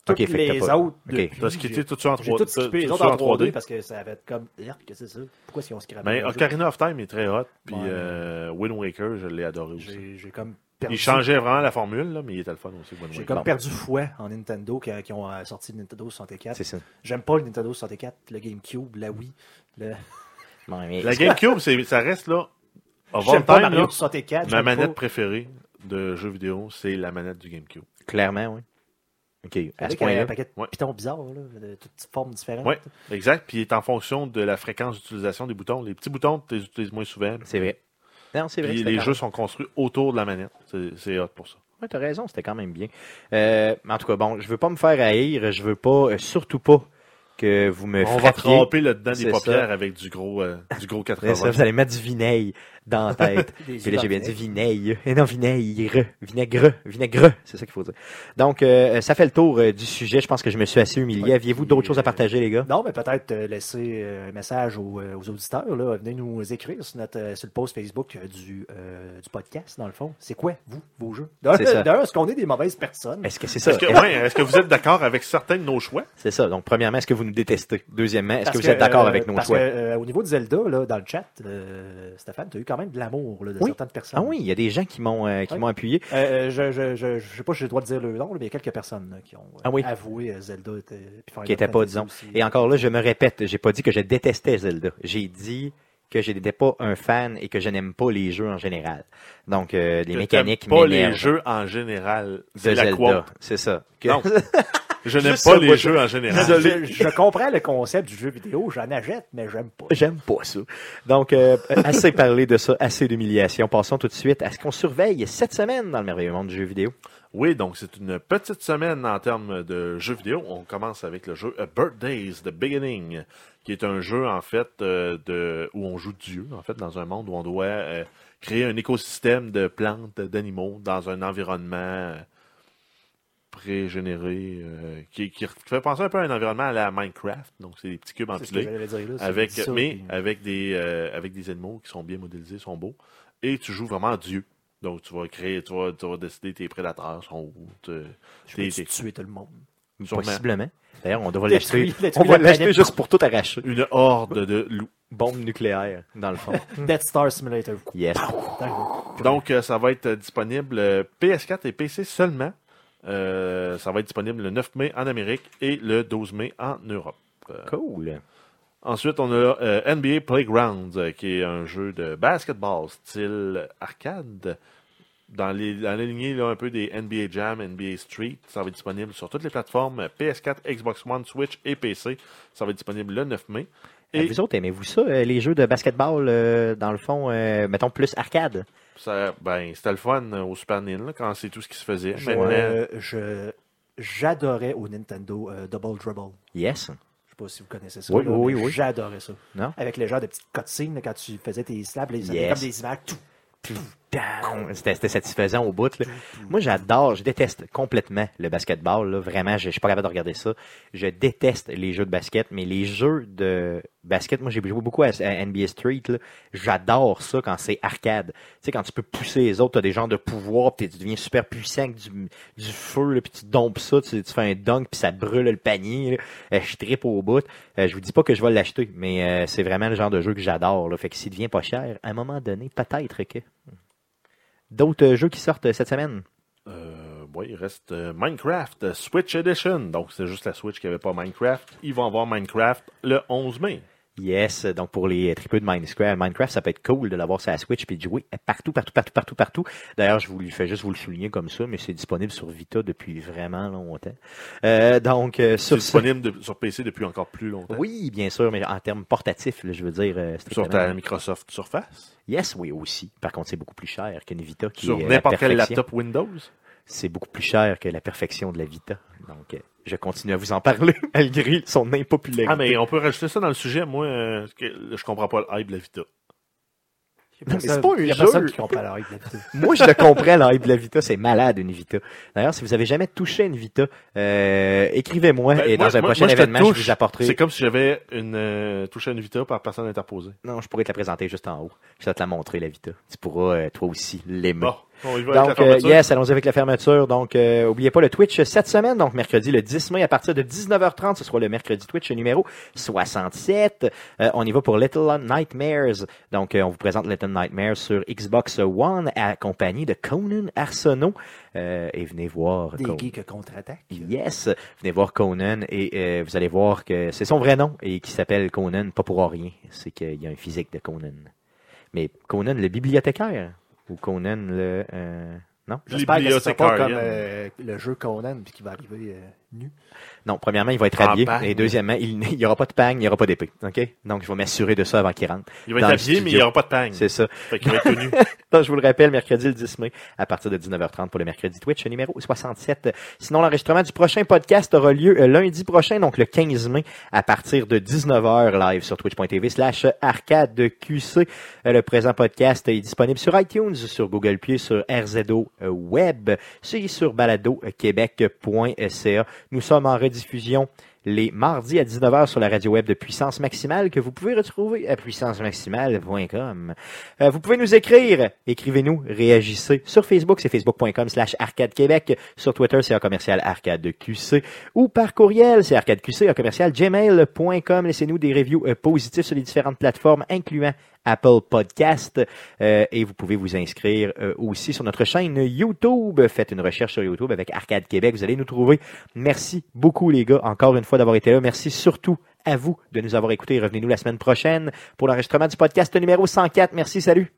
Ok, Toutes que les pas- autres, ok. depuis, T'as skippé j'ai- tout ça en j'ai 3D. tout skippé les tout autres en 3D parce que ça avait comme, qu'est-ce que c'est ça? Pourquoi est-ce qu'ils ont scrappé Mais jeu? Ocarina of Time est très hot. Puis Ouais. euh, Wind Waker, je l'ai adoré aussi. J'ai j'ai comme perdu. Il changeait vraiment la formule, là, mais il était le fun aussi. J'ai comme perdu fouet en Nintendo qui, qui ont euh, sorti le Nintendo 64. C'est ça. J'aime pas le Nintendo 64, le GameCube, la Wii. Le... Bon, mais- La GameCube, ça reste là. J'aime pas Mario là, 64. ma manette pas- préférée de jeux vidéo, c'est la manette du GameCube. Clairement, oui. OK, à ce Avec un point-là? paquet de Ouais. pitons bizarres, là, de toutes formes différentes. Oui, exact. Puis il est en fonction de la fréquence d'utilisation des boutons. Les petits boutons, tu les utilises moins souvent. C'est vrai. Non, c'est vrai. Puis les jeux sont construits autour de la manette. C'est- hot pour ça. Ouais, t'as raison, c'était quand même bien. Euh, en tout cas, bon, je veux pas me faire haïr, je veux pas, euh, surtout pas que vous me On va tremper là-dedans des paupières avec du gros, euh, du gros C'est 80. ça, vous allez mettre du vinaigre dans la tête. Puis là, j'ai bien dit vinaigre. Et non, vinaigre. Vinaigre. Vinaigre. C'est ça qu'il faut dire. Donc, euh, ça fait le tour euh, du sujet. Je pense que je me suis assez humilié. Ouais, Aviez-vous d'autres choses à partager, les gars? Non, mais peut-être euh, laisser euh, un message aux, aux auditeurs. Là. Venez nous écrire sur, notre, euh, sur le post Facebook du, euh, du podcast, dans le fond. C'est quoi, vous, vos jeux? D'un, est-ce qu'on est des mauvaises personnes? Est-ce que c'est ça? Est-ce que, ouais, est-ce que vous êtes d'accord avec certains de nos choix? C'est ça. Donc, premièrement, est-ce que vous nous détestez? Deuxièmement, est-ce que vous êtes d'accord euh, avec nos parce choix? que, euh, au niveau de Zelda, là, dans le chat, euh, Stéphane, tu as eu quand même de l'amour de Oui. certaines personnes. Ah oui, il y a des gens qui m'ont euh, qui Oui. m'ont appuyé. Euh, je, je, je, je sais pas si j'ai le droit de dire le nom, mais il y a quelques personnes là, qui ont euh, Ah oui. avoué euh, Zelda était, qui était pas, disons. aussi. Et encore là, je me répète, j'ai pas dit que je détestais Zelda. J'ai dit que je n'étais pas un fan et que je n'aime pas les jeux en général. Donc, euh, les Que mécaniques pas les jeux en général. de C'est la Zelda. C'est ça. Que- Non. Je n'aime pas les jeux en général. je, je comprends le concept du jeu vidéo, j'en achète, mais j'aime pas. J'aime pas ça. Donc, euh, assez parlé de ça, assez d'humiliation. Passons tout de suite à ce qu'on surveille cette semaine dans le merveilleux monde du jeu vidéo. Oui, donc c'est une petite semaine en termes de jeux vidéo. On commence avec le jeu A Birthdays The Beginning, qui est un jeu en fait euh, de où on joue Dieu, en fait, dans un monde où on doit euh, créer un écosystème de plantes, d'animaux dans un environnement euh, pré-généré, euh, qui, qui fait penser un peu à un environnement à la Minecraft. Donc c'est des petits cubes empilés. avec tu ça, mais puis- avec des euh, avec des animaux qui sont bien modélisés, sont beaux et tu joues vraiment Dieu. Donc tu vas créer tu vas, tu vas décider tes prédateurs sont où, t'es- t'es- tuer tout le monde. sûrement Possiblement. D'ailleurs, on devrait l'acheter. On va la l'acheter juste pour tout arracher. une horde de loups. Bombe nucléaire, dans le fond. Death Star Simulator. Yes. Donc euh, ça va être disponible euh, PS4 et PC seulement. Euh, ça va être disponible le 9 mai en Amérique et le 12 mai en Europe. Euh, Cool. Ensuite, on a euh, NBA Playgrounds, euh, qui est un jeu de basketball style arcade. Dans, les, dans la lignée là, un peu des NBA Jam, NBA Street. Ça va être disponible sur toutes les plateformes euh, PS4, Xbox One, Switch et PC. Ça va être disponible le 9 mai. Et vous autres, aimez-vous ça, les jeux de basketball, euh, dans le fond, euh, mettons plus arcade? Ça, ben, c'était le fun euh, au Super Nintendo quand c'est tout ce qui se faisait. Je- Maintenant, euh, je j'adorais au Nintendo euh, Double Dribble. Yes. Je sais pas si vous connaissez ça. Oui, là, oui, oui. J'adorais ça. Non? Avec les genres de petites cutscenes là, quand tu faisais tes slaps, les Yes. comme des images. Tout. C'était satisfaisant au bout. là. Moi, j'adore, je déteste complètement le basketball. Là. Vraiment, je, je suis pas capable de regarder ça. Je déteste les jeux de basket, mais les jeux de basket, moi, j'ai joué beaucoup à, NBA Street. J'adore ça quand c'est arcade. Tu sais, quand tu peux pousser les autres, tu as des genres de pouvoir, puis tu deviens super puissant avec du, feu, puis tu dompes ça, tu, fais un dunk, puis ça brûle le panier. Euh, je tripe au bout. Euh, je vous dis pas que je vais l'acheter, mais euh, c'est vraiment le genre de jeu que j'adore. Fait que s'il devient pas cher, à un moment donné, peut-être que d'autres euh, jeux qui sortent euh, cette semaine? euh, ouais, il reste Minecraft Switch Edition. Donc, c'est juste la Switch qui avait pas Minecraft. Ils vont avoir Minecraft le 11 mai. Yes, donc pour les tripeux de Minecraft, Minecraft, ça peut être cool de l'avoir sur la Switch puis de jouer partout, partout, partout, partout, partout. D'ailleurs, je vous le fais juste vous le souligner comme ça, mais c'est disponible sur Vita depuis vraiment longtemps. Euh, donc, euh, sur disponible de- sur PC depuis encore plus longtemps. Oui, bien sûr, mais en termes portatifs, là, je veux dire, euh, Sur ta Microsoft Surface? Yes, oui, aussi. Par contre, c'est beaucoup plus cher qu'une Vita qui Sur est euh, la n'importe quel laptop Windows? C'est beaucoup plus cher que la perfection de la Vita. Donc, euh, je continue à vous en parler malgré son impopularité. Ah, mais on peut rajouter ça dans le sujet. Moi, euh, je comprends pas le hype de la Vita. Non, mais c'est pas un Il y a jeu. personne qui comprend la règle de la vidéo. Moi, je le comprends, la hype de la Vita, c'est malade, une Vita. D'ailleurs, si vous avez jamais touché une Vita, euh, écrivez-moi Ben, et moi- dans un moi- prochain moi, je événement, je touche. vous apporterai. C'est comme si j'avais une euh, touche à une Vita par personne interposée. Non, je pourrais te la présenter juste en haut. Je vais te la montrer, la Vita. Tu pourras, euh, toi aussi, l'aimer. Bon, on y va avec Donc, euh, yes, allons-y avec la fermeture. Donc, euh, oubliez pas le Twitch cette semaine, donc mercredi le 10 mai à partir de 19h30, ce sera le mercredi Twitch numéro 67. Euh, on y va pour Little Nightmares. Donc, euh, on vous présente Little Nightmares sur Xbox One, accompagné de Conan Arsenault. Euh, et venez voir. Des Conan. geeks contre-attaque. Yes, venez voir Conan et euh, vous allez voir que c'est son vrai nom et qui s'appelle Conan, pas pour rien. C'est qu'il y a un physique de Conan. Mais Conan le bibliothécaire ou Conan le euh, non? J'espère que ce sera pas comme euh, le jeu Conan puis qui va arriver euh, nu? non premièrement il va être En habillé bagne. et deuxièmement il n'y aura pas de pagne, il n'y aura pas d'épée, ok? Donc je vais m'assurer de ça avant qu'il rentre. Il va être habillé, mais il n'y aura pas de pagne. C'est ça. Fait qu'il va être tenu. Donc, je vous le rappelle, mercredi le 10 mai, à partir de 19h30 pour le mercredi Twitch numéro 67. Sinon, l'enregistrement du prochain podcast aura lieu euh, lundi prochain, donc le 15 mai, à partir de 19h live sur twitch.tv slash arcadeqc. Euh, Le présent podcast est disponible sur iTunes, sur Google Play, sur RZO euh, Web, sur baladoquebec.ca. Nous sommes en rediffusion les mardis à 19h sur la radio web de Puissance Maximale que vous pouvez retrouver à puissancemaximale.com. Euh, vous pouvez nous écrire, écrivez-nous, réagissez. Sur Facebook, c'est facebook.com slash arcade québec. Sur Twitter, c'est un commercial arcade QC. Ou par courriel, c'est arcadeqc, un commercial gmail.com. Laissez-nous des reviews euh, positifs sur les différentes plateformes, incluant Apple Podcast. Euh, et vous pouvez vous inscrire euh, aussi sur notre chaîne YouTube. Faites une recherche sur YouTube avec Arcade Québec. Vous allez nous trouver. Merci beaucoup les gars, encore une fois d'avoir été là. Merci surtout à vous de nous avoir écoutés. Revenez-nous la semaine prochaine pour l'enregistrement du podcast numéro 104. Merci, salut.